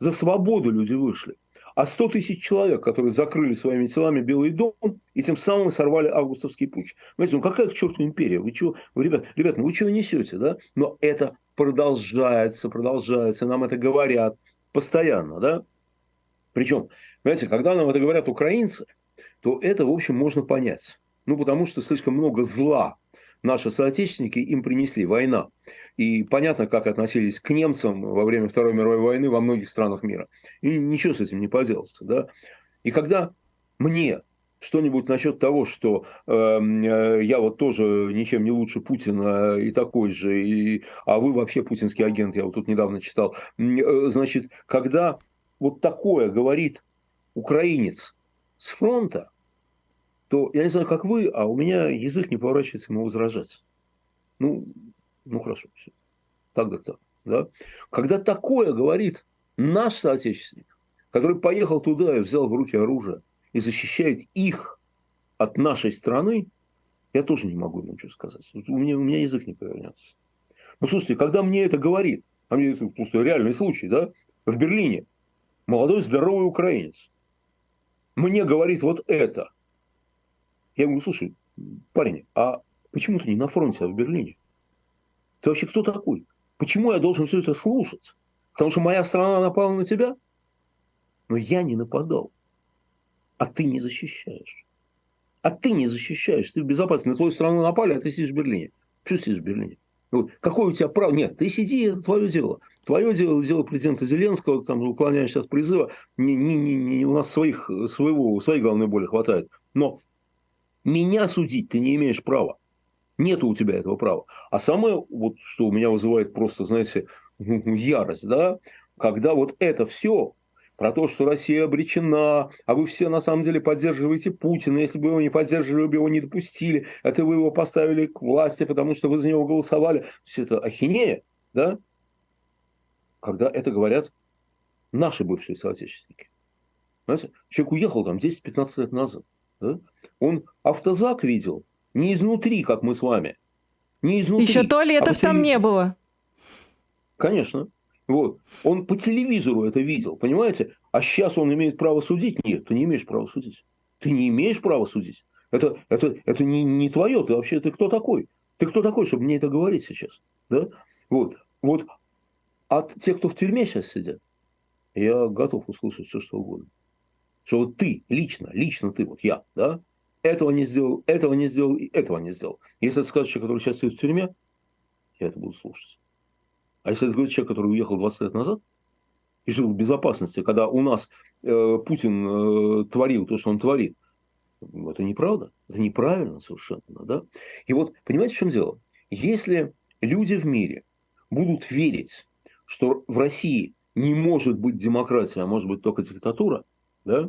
За свободу люди вышли а 100 тысяч человек, которые закрыли своими телами Белый дом и тем самым сорвали августовский путь. Понимаете, ну какая к черту империя? Вы чего, вы, ребят, ребят, ну вы чего несете, да? Но это продолжается, продолжается, нам это говорят постоянно, да? Причем, понимаете, когда нам это говорят украинцы, то это, в общем, можно понять. Ну, потому что слишком много зла наши соотечественники им принесли, война. И понятно, как относились к немцам во время Второй мировой войны во многих странах мира. И ничего с этим не поделается. Да? И когда мне что-нибудь насчет того, что эм, э, я вот тоже ничем не лучше Путина и такой же, и, а вы вообще путинский агент, я вот тут недавно читал. Э, значит, когда вот такое говорит украинец с фронта, то я не знаю, как вы, а у меня язык не поворачивается ему возражать. Ну, ну хорошо, все. Так да так. Да? Когда такое говорит наш соотечественник, который поехал туда и взял в руки оружие и защищает их от нашей страны, я тоже не могу ему ничего сказать. У меня, у меня язык не повернется. Но слушайте, когда мне это говорит, а мне это просто реальный случай, да, в Берлине, молодой здоровый украинец, мне говорит вот это – я говорю, слушай, парень, а почему ты не на фронте, а в Берлине? Ты вообще кто такой? Почему я должен все это слушать? Потому что моя страна напала на тебя? Но я не нападал. А ты не защищаешь. А ты не защищаешь. Ты в безопасности. На твою страну напали, а ты сидишь в Берлине. Что сидишь в Берлине? Вот. Какое у тебя право? Нет, ты сиди, это твое дело. Твое дело, дело президента Зеленского, там, уклоняешься от призыва. Не, не, не, не, у нас своих, своего, своей головной боли хватает. Но меня судить ты не имеешь права. Нет у тебя этого права. А самое, вот, что у меня вызывает просто, знаете, ярость, да, когда вот это все про то, что Россия обречена, а вы все на самом деле поддерживаете Путина, если бы его не поддерживали, вы бы его не допустили, это вы его поставили к власти, потому что вы за него голосовали. Все это ахинея, да? Когда это говорят наши бывшие соотечественники. Знаете, человек уехал там 10-15 лет назад. Да? Он автозак видел не изнутри, как мы с вами. Не изнутри. Еще туалетов а там не было. Конечно. Вот. Он по телевизору это видел, понимаете? А сейчас он имеет право судить? Нет, ты не имеешь права судить. Ты не имеешь права судить. Это, это, это не, не твое. Ты вообще ты кто такой? Ты кто такой, чтобы мне это говорить сейчас? Да? Вот. Вот от тех, кто в тюрьме сейчас сидят, я готов услышать все, что угодно. Что вот ты, лично, лично ты, вот я, да, этого не сделал, этого не сделал и этого не сделал. Если это скажет человек, который сейчас сидит в тюрьме, я это буду слушать. А если это говорит человек, который уехал 20 лет назад и жил в безопасности, когда у нас э, Путин э, творил то, что он творит, это неправда, это неправильно совершенно. Да? И вот, понимаете, в чем дело? Если люди в мире будут верить, что в России не может быть демократия, а может быть только диктатура, да,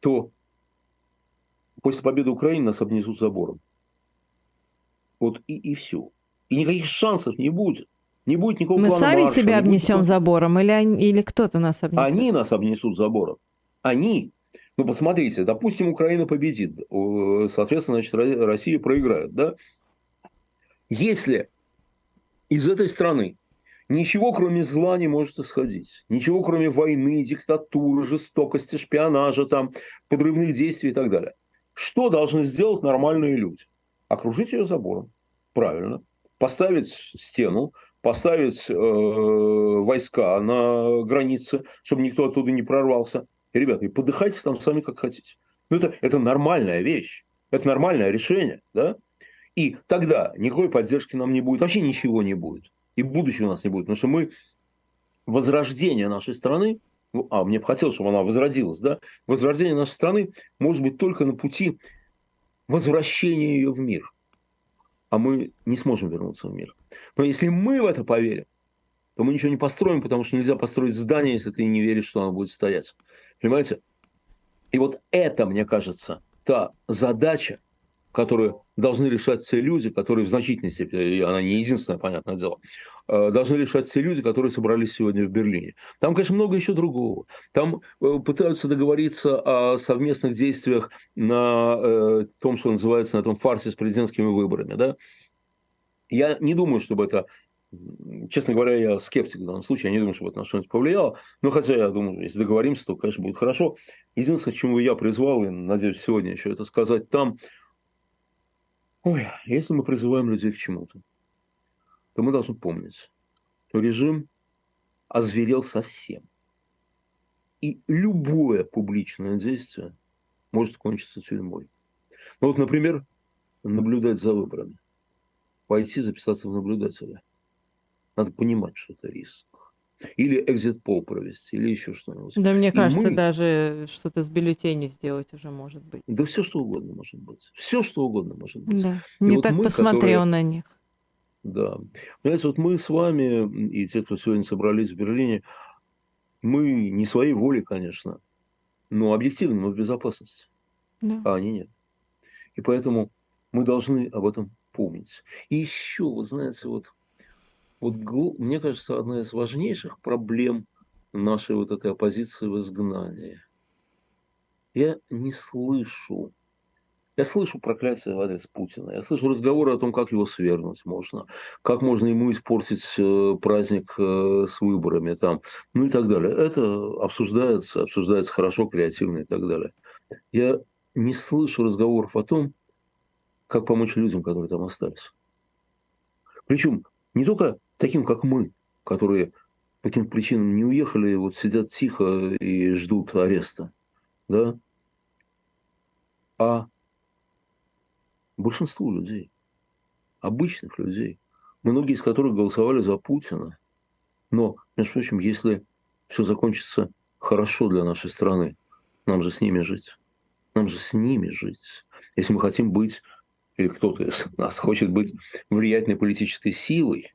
то после победы Украины нас обнесут забором. Вот и, и все. И никаких шансов не будет. Не будет никакого Мы сами марша, себя обнесем никакого... забором или, или кто-то нас обнесет? Они нас обнесут забором. Они. Ну, посмотрите, допустим, Украина победит, соответственно, значит, Россия проиграет, да? Если из этой страны ничего, кроме зла, не может исходить, ничего, кроме войны, диктатуры, жестокости, шпионажа, там, подрывных действий и так далее, что должны сделать нормальные люди? Окружить ее забором, правильно, поставить стену, поставить э, войска на границе, чтобы никто оттуда не прорвался. И, ребята, и подыхайте там сами как хотите. Ну, это, это нормальная вещь. Это нормальное решение. Да? И тогда никакой поддержки нам не будет. Вообще ничего не будет. И будущего у нас не будет. Потому что мы возрождение нашей страны, ну, а мне бы хотелось, чтобы она возродилась, да, возрождение нашей страны может быть только на пути возвращения ее в мир а мы не сможем вернуться в мир. Но если мы в это поверим, то мы ничего не построим, потому что нельзя построить здание, если ты не веришь, что оно будет стоять. Понимаете? И вот это, мне кажется, та задача, которую должны решать все люди, которые в значительной степени, она не единственное, понятное дело, э, должны решать все люди, которые собрались сегодня в Берлине. Там, конечно, много еще другого. Там э, пытаются договориться о совместных действиях на э, том, что называется, на этом фарсе с президентскими выборами. Да? Я не думаю, чтобы это честно говоря, я скептик в данном случае, я не думаю, что это на что-нибудь повлияло, но хотя я думаю, если договоримся, то, конечно, будет хорошо. Единственное, к чему я призвал, и надеюсь, сегодня еще это сказать там, Ой, если мы призываем людей к чему-то, то мы должны помнить, что режим озверел совсем. И любое публичное действие может кончиться тюрьмой. Ну вот, например, наблюдать за выборами. Пойти записаться в наблюдателя. Надо понимать, что это риск. Или экзит-пол провести, или еще что-нибудь. Да, мне и кажется, мы... даже что-то с бюллетеней сделать уже может быть. Да все, что угодно может быть. Все, что угодно может быть. Да. И Не вот так мы, посмотрел которые... на них. Да. Понимаете, вот мы с вами и те, кто сегодня собрались в Берлине, мы не своей воли, конечно, но объективно мы в безопасности. Да. А они нет. И поэтому мы должны об этом помнить. И еще, вы знаете, вот вот, мне кажется, одна из важнейших проблем нашей вот этой оппозиции в изгнании. Я не слышу, я слышу проклятие в адрес Путина, я слышу разговоры о том, как его свергнуть можно, как можно ему испортить э, праздник э, с выборами, там, ну и так далее. Это обсуждается, обсуждается хорошо, креативно и так далее. Я не слышу разговоров о том, как помочь людям, которые там остались. Причем не только таким, как мы, которые по каким-то причинам не уехали, вот сидят тихо и ждут ареста, да, а большинству людей, обычных людей, многие из которых голосовали за Путина. Но, между прочим, если все закончится хорошо для нашей страны, нам же с ними жить. Нам же с ними жить. Если мы хотим быть, или кто-то из нас хочет быть влиятельной политической силой,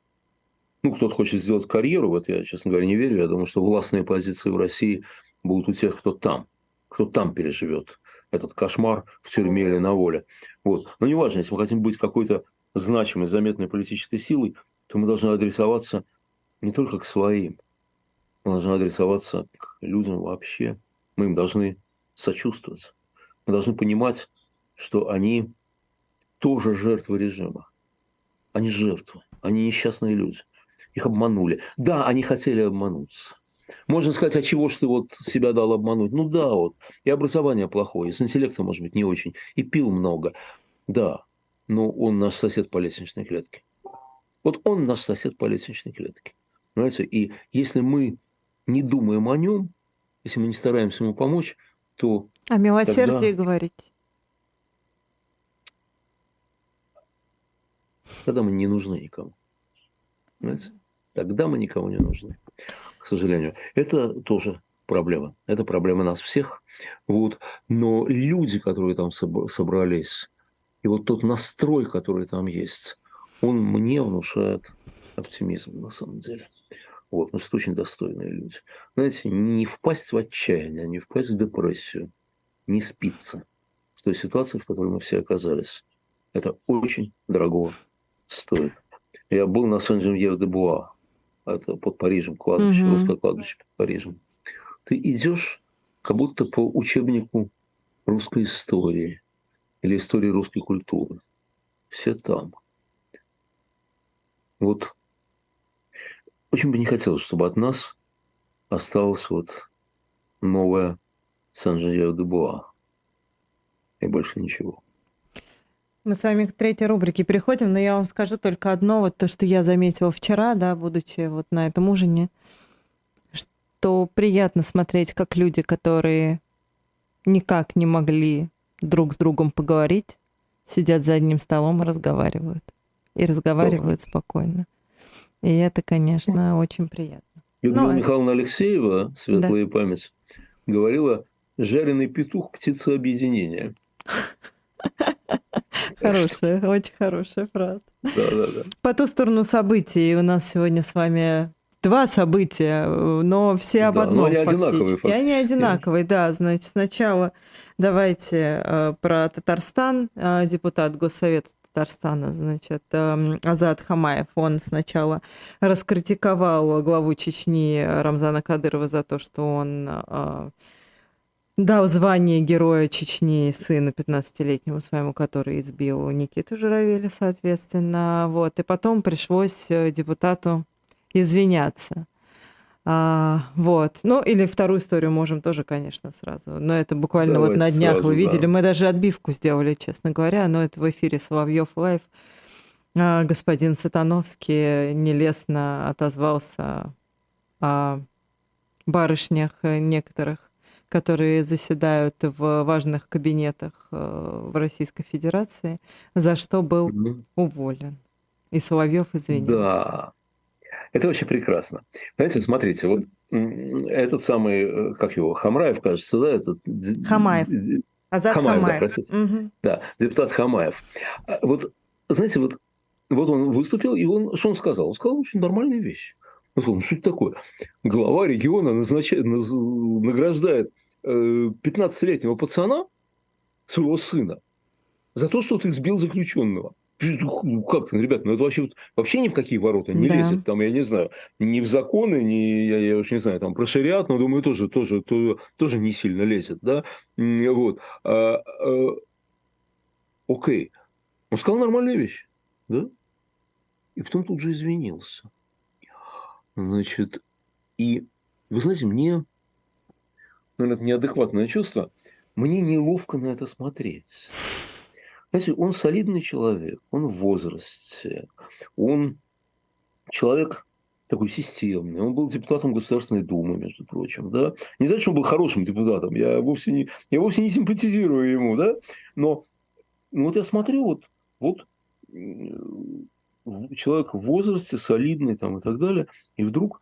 ну, кто-то хочет сделать карьеру, вот я, честно говоря, не верю. Я думаю, что властные позиции в России будут у тех, кто там, кто там переживет этот кошмар в тюрьме или на воле. Вот. Но неважно, если мы хотим быть какой-то значимой, заметной политической силой, то мы должны адресоваться не только к своим, мы должны адресоваться к людям вообще. Мы им должны сочувствовать. Мы должны понимать, что они тоже жертвы режима. Они жертвы, они несчастные люди. Их обманули. Да, они хотели обмануться. Можно сказать, а чего ж ты вот себя дал обмануть? Ну да, вот. И образование плохое, и с интеллектом, может быть, не очень, и пил много. Да, но он наш сосед по лестничной клетке. Вот он наш сосед по лестничной клетке. Понимаете? И если мы не думаем о нем, если мы не стараемся ему помочь, то... О милосердии тогда... говорить. Тогда мы не нужны никому. Понимаете? Тогда мы никому не нужны к сожалению. Это тоже проблема. Это проблема нас всех. Вот. Но люди, которые там собрались, и вот тот настрой, который там есть, он мне внушает оптимизм на самом деле. Вот, потому что очень достойные люди. Знаете, не впасть в отчаяние, не впасть в депрессию, не спиться в той ситуации, в которой мы все оказались. Это очень дорого стоит. Я был на Сен-Женвьер-де-Буа, это под Парижем, кладбище, угу. русское кладбище под Парижем. Ты идешь как будто по учебнику русской истории или истории русской культуры. Все там. Вот очень бы не хотелось, чтобы от нас осталось вот новое Сан-Жильер-де-Буа. И больше ничего. Мы с вами к третьей рубрике переходим, но я вам скажу только одно, вот то, что я заметила вчера, да, будучи вот на этом ужине, что приятно смотреть, как люди, которые никак не могли друг с другом поговорить, сидят за одним столом и разговаривают. И разговаривают спокойно. И это, конечно, очень приятно. Людмила Но... Михайловна Алексеева, светлая да. память, говорила, жареный петух – птица объединения. Хорошая, очень хорошая фраза. Да, да, да. По ту сторону событий у нас сегодня с вами два события, но все об одном. Но они одинаковые. Фактически. Они одинаковые, да. Значит, сначала давайте э, про Татарстан. Э, депутат Госсовета Татарстана, значит, э, Азат Хамаев, он сначала раскритиковал главу Чечни Рамзана Кадырова за то, что он дал звание Героя Чечни сыну 15-летнему своему, который избил Никиту Журавеля, соответственно. Вот. И потом пришлось э, депутату извиняться. А, вот. Ну, или вторую историю можем тоже, конечно, сразу. Но это буквально Давайте вот на днях сразу, вы видели. Да. Мы даже отбивку сделали, честно говоря. Но это в эфире Соловьев Лайв. А, господин Сатановский нелестно отозвался о барышнях некоторых которые заседают в важных кабинетах э, в Российской Федерации, за что был уволен. И Соловьев извинился. Да, это очень прекрасно. Знаете, смотрите, вот этот самый, э, как его, Хамраев, кажется, да? Этот... Хамаев. Азат Хамаев. Хамаев. Да, простите. Угу. да, депутат Хамаев. А вот, знаете, вот, вот он выступил, и он, что он сказал? Он сказал очень нормальную вещь. Ну, что это такое? Глава региона назначает, награждает 15-летнего э, пацана, своего сына, за то, что ты сбил заключенного. Ну, как, ребят, ну это вообще, вообще ни в какие ворота не да. лезет. Там, я не знаю, ни в законы, ни, я, я уж не знаю, там про шариат, но думаю, тоже, тоже, тоже, тоже не сильно лезет, да. Вот. А, а, окей. Он сказал нормальные вещи, да? И потом тут же извинился. Значит, и вы знаете, мне, наверное, это неадекватное чувство, мне неловко на это смотреть. Знаете, он солидный человек, он в возрасте, он человек такой системный. Он был депутатом Государственной Думы, между прочим, да. Не знаю, что он был хорошим депутатом, я вовсе не, я вовсе не симпатизирую ему, да. Но ну, вот я смотрю, вот, вот человек в возрасте, солидный там и так далее, и вдруг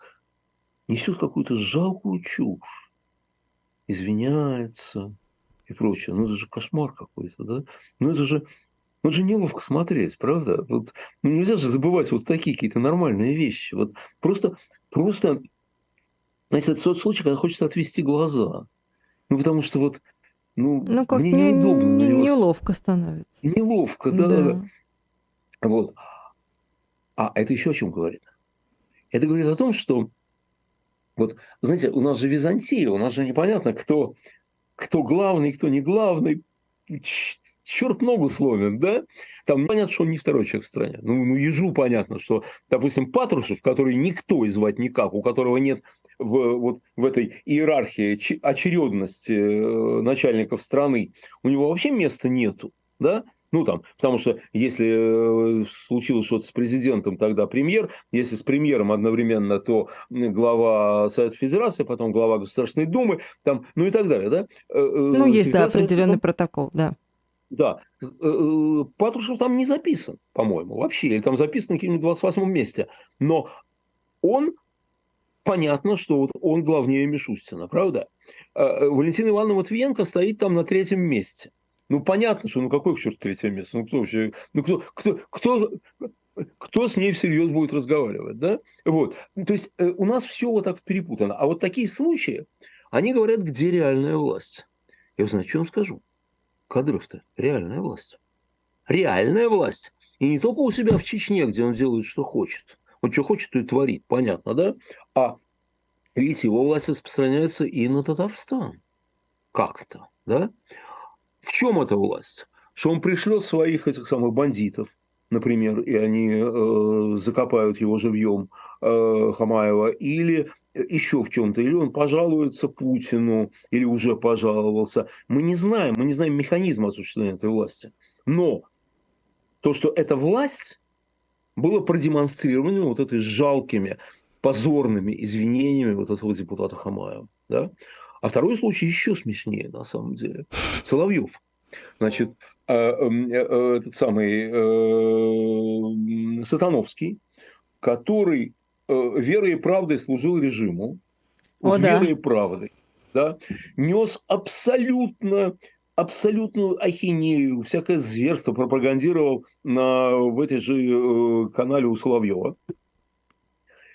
несет какую-то жалкую чушь, извиняется и прочее. Ну, это же кошмар какой-то, да? Ну, это же, ну, это же неловко смотреть, правда? Вот, ну, нельзя же забывать вот такие какие-то нормальные вещи. Вот просто, просто, знаете, это тот случай, когда хочется отвести глаза. Ну, потому что вот, ну, ну как мне не, неудобно. Не, неловко становится. Неловко, да. да. Вот. А это еще о чем говорит? Это говорит о том, что вот, знаете, у нас же Византия, у нас же непонятно, кто, кто главный, кто не главный. черт ногу сломит, да? Там понятно, что он не второй человек в стране. Ну, ну ежу понятно, что, допустим, Патрушев, который никто и звать никак, у которого нет в, вот, в этой иерархии очередности э, начальников страны, у него вообще места нету, да? Ну, там, потому что если э, случилось что-то с президентом, тогда премьер. Если с премьером одновременно, то глава Совета Федерации, потом глава Государственной Думы, там, ну и так далее, да? Э, ну, есть, да, определенный Совет... протокол, да. Да. Патрушев там не записан, по-моему, вообще. Или там записан на каком-нибудь 28 месте. Но он понятно, что вот он главнее Мишустина, правда? Валентина Ивановна Матвиенко стоит там на третьем месте. Ну, понятно, что ну какой к черту третье место? Ну, кто вообще, ну, кто, кто, кто, кто с ней всерьез будет разговаривать, да? Вот. То есть э, у нас все вот так перепутано. А вот такие случаи, они говорят, где реальная власть. Я знаю, что вам скажу. Кадыров-то реальная власть. Реальная власть. И не только у себя в Чечне, где он делает, что хочет. Он что хочет, то и творит, понятно, да? А видите, его власть распространяется и на Татарстан. Как-то, да? В чем эта власть? Что он пришлет своих этих самых бандитов, например, и они э, закопают его живьем э, Хамаева, или еще в чем-то, или он пожалуется Путину, или уже пожаловался. Мы не знаем, мы не знаем механизма осуществления этой власти. Но то, что эта власть было продемонстрировано вот этой жалкими, позорными извинениями вот этого депутата Хамаева. Да? А второй случай еще смешнее, на самом деле. Соловьев. Значит, э, эм, э, этот самый э, Сатановский, который верой и правдой служил режиму, О, вот да. верой и правдой, да, нес абсолютно абсолютную ахинею, всякое зверство пропагандировал на, в этой же канале у Соловьева.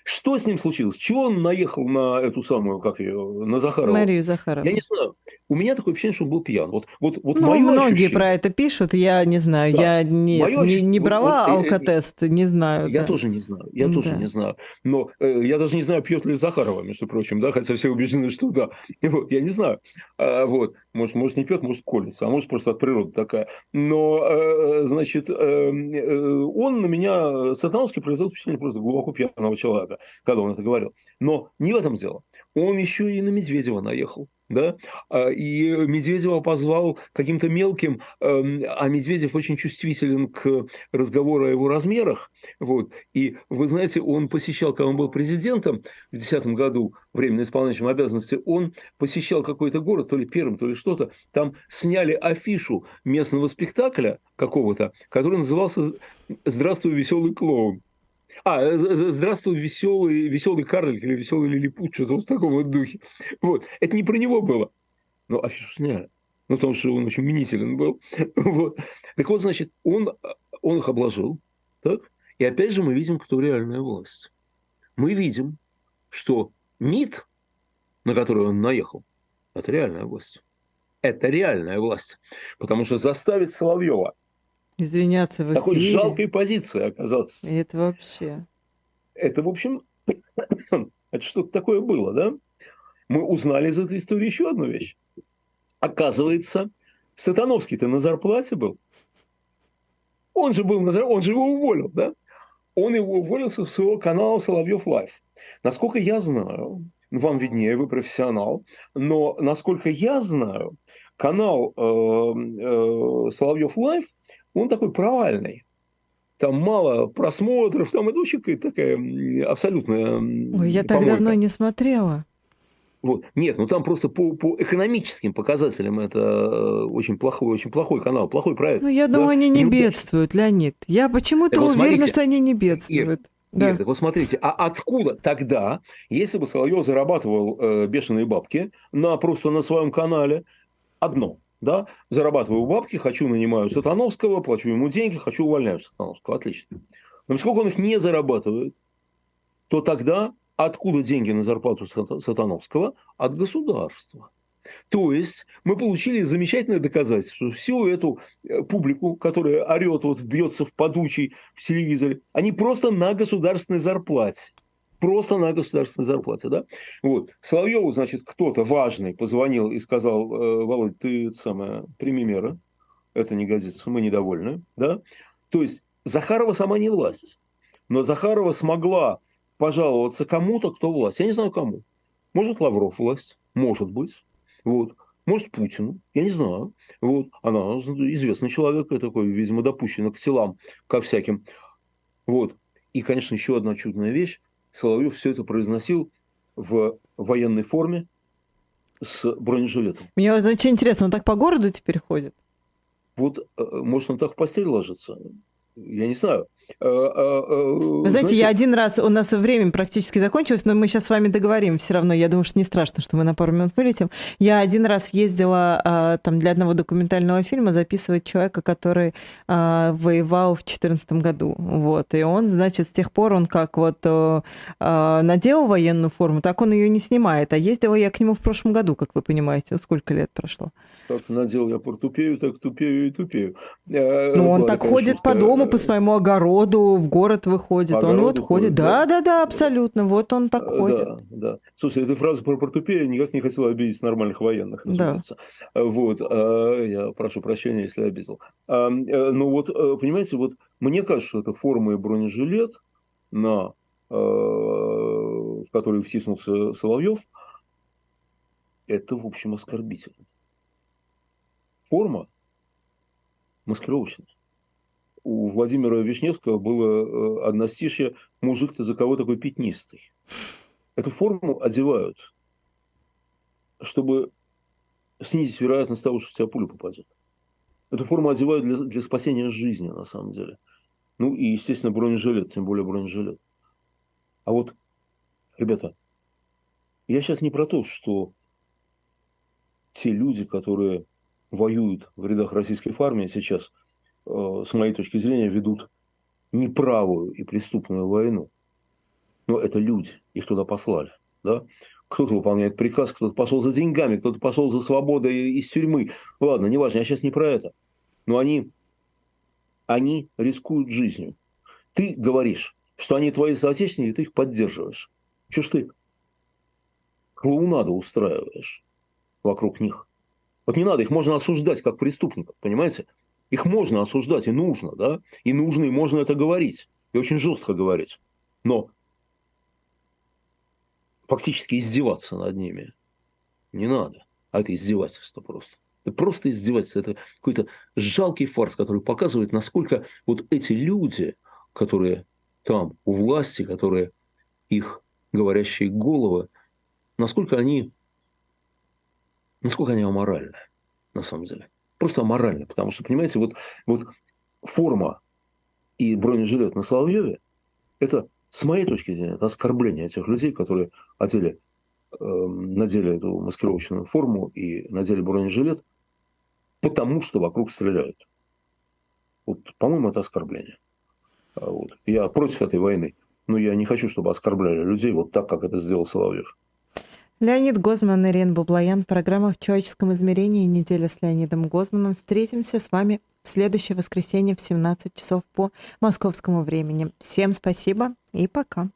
Что с ним случилось? Чего он наехал на эту самую, как ее, на Захарова? Марию Захарову. Я не знаю. У меня такое ощущение, что он был пьян. Вот, вот, вот ну, многие ощущение... про это пишут, я не знаю. Да. Я нет, не, не брала вот, вот, алкотест, не знаю. Я да. тоже не знаю. Я да. тоже не знаю. Но э, я даже не знаю, пьет ли Захарова, между прочим, да, хотя все убеждены, что да. Вот, я не знаю. А, вот. Может, может, не пьет, может, колется, а может, просто от природы такая. Но, э, значит, э, э, он на меня, Сатановский, произвел впечатление просто глубоко пьяного человека, когда он это говорил. Но не в этом дело. Он еще и на Медведева наехал да, а, и Медведева позвал каким-то мелким, эм, а Медведев очень чувствителен к разговору о его размерах, вот, и вы знаете, он посещал, когда он был президентом в 2010 году, временно исполняющим обязанности, он посещал какой-то город, то ли первым, то ли что-то, там сняли афишу местного спектакля какого-то, который назывался «Здравствуй, веселый клоун». А, э, здравствуй, веселый, веселый карлик или веселый лилипут, что-то в таком вот духе. Вот. Это не про него было. Но афишу сняли. Ну, потому что он очень мнителен был. Вот. Так вот, значит, он, он их обложил. Так? И опять же мы видим, кто реальная власть. Мы видим, что МИД, на который он наехал, это реальная власть. Это реальная власть. Потому что заставить Соловьева Извиняться в эфире. Такой жалкой позиции оказаться. Это вообще. Это, в общем, это что-то такое было, да? Мы узнали из этой истории еще одну вещь. Оказывается, Сатановский-то на зарплате был. Он же был на зарплате, он же его уволил, да? Он его уволил со своего канала Соловьев Live. Насколько я знаю, вам виднее, вы профессионал, но насколько я знаю, канал э, э, Соловьев Live он такой провальный. Там мало просмотров, там это вообще какая-то такая абсолютная... Ой, я так давно не смотрела. Вот. Нет, ну там просто по, по экономическим показателям это э, очень плохой, очень плохой канал, плохой проект. Ну, я думаю, да? они не бедствуют, Леонид. Я почему-то вот уверена, смотрите, что они не бедствуют. Нет, да. Нет, так вот смотрите, а откуда тогда, если бы Соловьев зарабатывал э, бешеные бабки на просто на своем канале, одно, да, зарабатываю бабки, хочу нанимаю Сатановского, плачу ему деньги, хочу увольняю Сатановского, отлично. Но поскольку он их не зарабатывает, то тогда откуда деньги на зарплату Сатановского? От государства. То есть мы получили замечательное доказательство, что всю эту э, публику, которая орет, вот бьется в подучий в телевизоре, они просто на государственной зарплате просто на государственной зарплате, да? Вот. Соловьеву, значит, кто-то важный позвонил и сказал, «Э, Володь, ты самое, прими меры. это не годится, мы недовольны, да. То есть Захарова сама не власть, но Захарова смогла пожаловаться кому-то, кто власть. Я не знаю кому. Может, Лавров власть, может быть. Вот. Может, Путину, я не знаю. Вот. Она известный человек, такой, видимо, допущена к телам, ко всяким. Вот. И, конечно, еще одна чудная вещь. Соловьев все это произносил в военной форме с бронежилетом. Мне очень интересно, он так по городу теперь ходит? Вот, э, может, он так в постель ложится? Я не знаю. Э, э, э, Вы знаете, знаете, я один раз, у нас время практически закончилось, но мы сейчас с вами договорим все равно. Я думаю, что не страшно, что мы на пару минут вылетим. Я один раз ездила а, там для одного документального фильма записывать человека, который а, воевал в 2014 году. Вот. И он, значит, с тех пор он как вот а, надел военную форму, так он ее не снимает. А ездила я к нему в прошлом году, как вы понимаете. Сколько лет прошло? Как надел я портупею, так тупею и тупею. Ну, он так ходит по дому, по своему огороду в город выходит. По он вот ходит. Да, да, да, абсолютно. Вот он так да, ходит. Да. Слушай, эта фраза про портупею никак не хотела обидеть нормальных военных, разумеется. Да. Вот. А, я прошу прощения, если обидел. Э, ну вот, э, понимаете, вот мне кажется, что это форма и бронежилет, на, э, в который втиснулся Соловьев, это, в общем, оскорбительно. Форма маскировочная у Владимира Вишневского было э, одностишье «Мужик, ты за кого такой пятнистый?» Эту форму одевают, чтобы снизить вероятность того, что в тебя пуля попадет. Эту форму одевают для, для спасения жизни, на самом деле. Ну и, естественно, бронежилет, тем более бронежилет. А вот, ребята, я сейчас не про то, что те люди, которые воюют в рядах российской армии сейчас – с моей точки зрения, ведут неправую и преступную войну. Но это люди, их туда послали. Да? Кто-то выполняет приказ, кто-то пошел за деньгами, кто-то пошел за свободой из тюрьмы. Ладно, неважно, я сейчас не про это. Но они, они рискуют жизнью. Ты говоришь, что они твои соотечественники, ты их поддерживаешь. Что ж ты клоунаду устраиваешь вокруг них? Вот не надо, их можно осуждать как преступников, понимаете? Их можно осуждать и нужно, да, и нужно, и можно это говорить, и очень жестко говорить. Но фактически издеваться над ними не надо. А это издевательство просто. Это просто издевательство. Это какой-то жалкий фарс, который показывает, насколько вот эти люди, которые там у власти, которые их говорящие головы, насколько они, насколько они аморальны на самом деле просто аморально. Потому что, понимаете, вот, вот форма и бронежилет на Соловьеве – это, с моей точки зрения, это оскорбление этих людей, которые одели, э, надели эту маскировочную форму и надели бронежилет, потому что вокруг стреляют. Вот, по-моему, это оскорбление. А вот. Я против этой войны, но я не хочу, чтобы оскорбляли людей вот так, как это сделал Соловьев. Леонид Гозман и Рен Бублаян. Программа «В человеческом измерении. Неделя с Леонидом Гозманом». Встретимся с вами в следующее воскресенье в 17 часов по московскому времени. Всем спасибо и пока.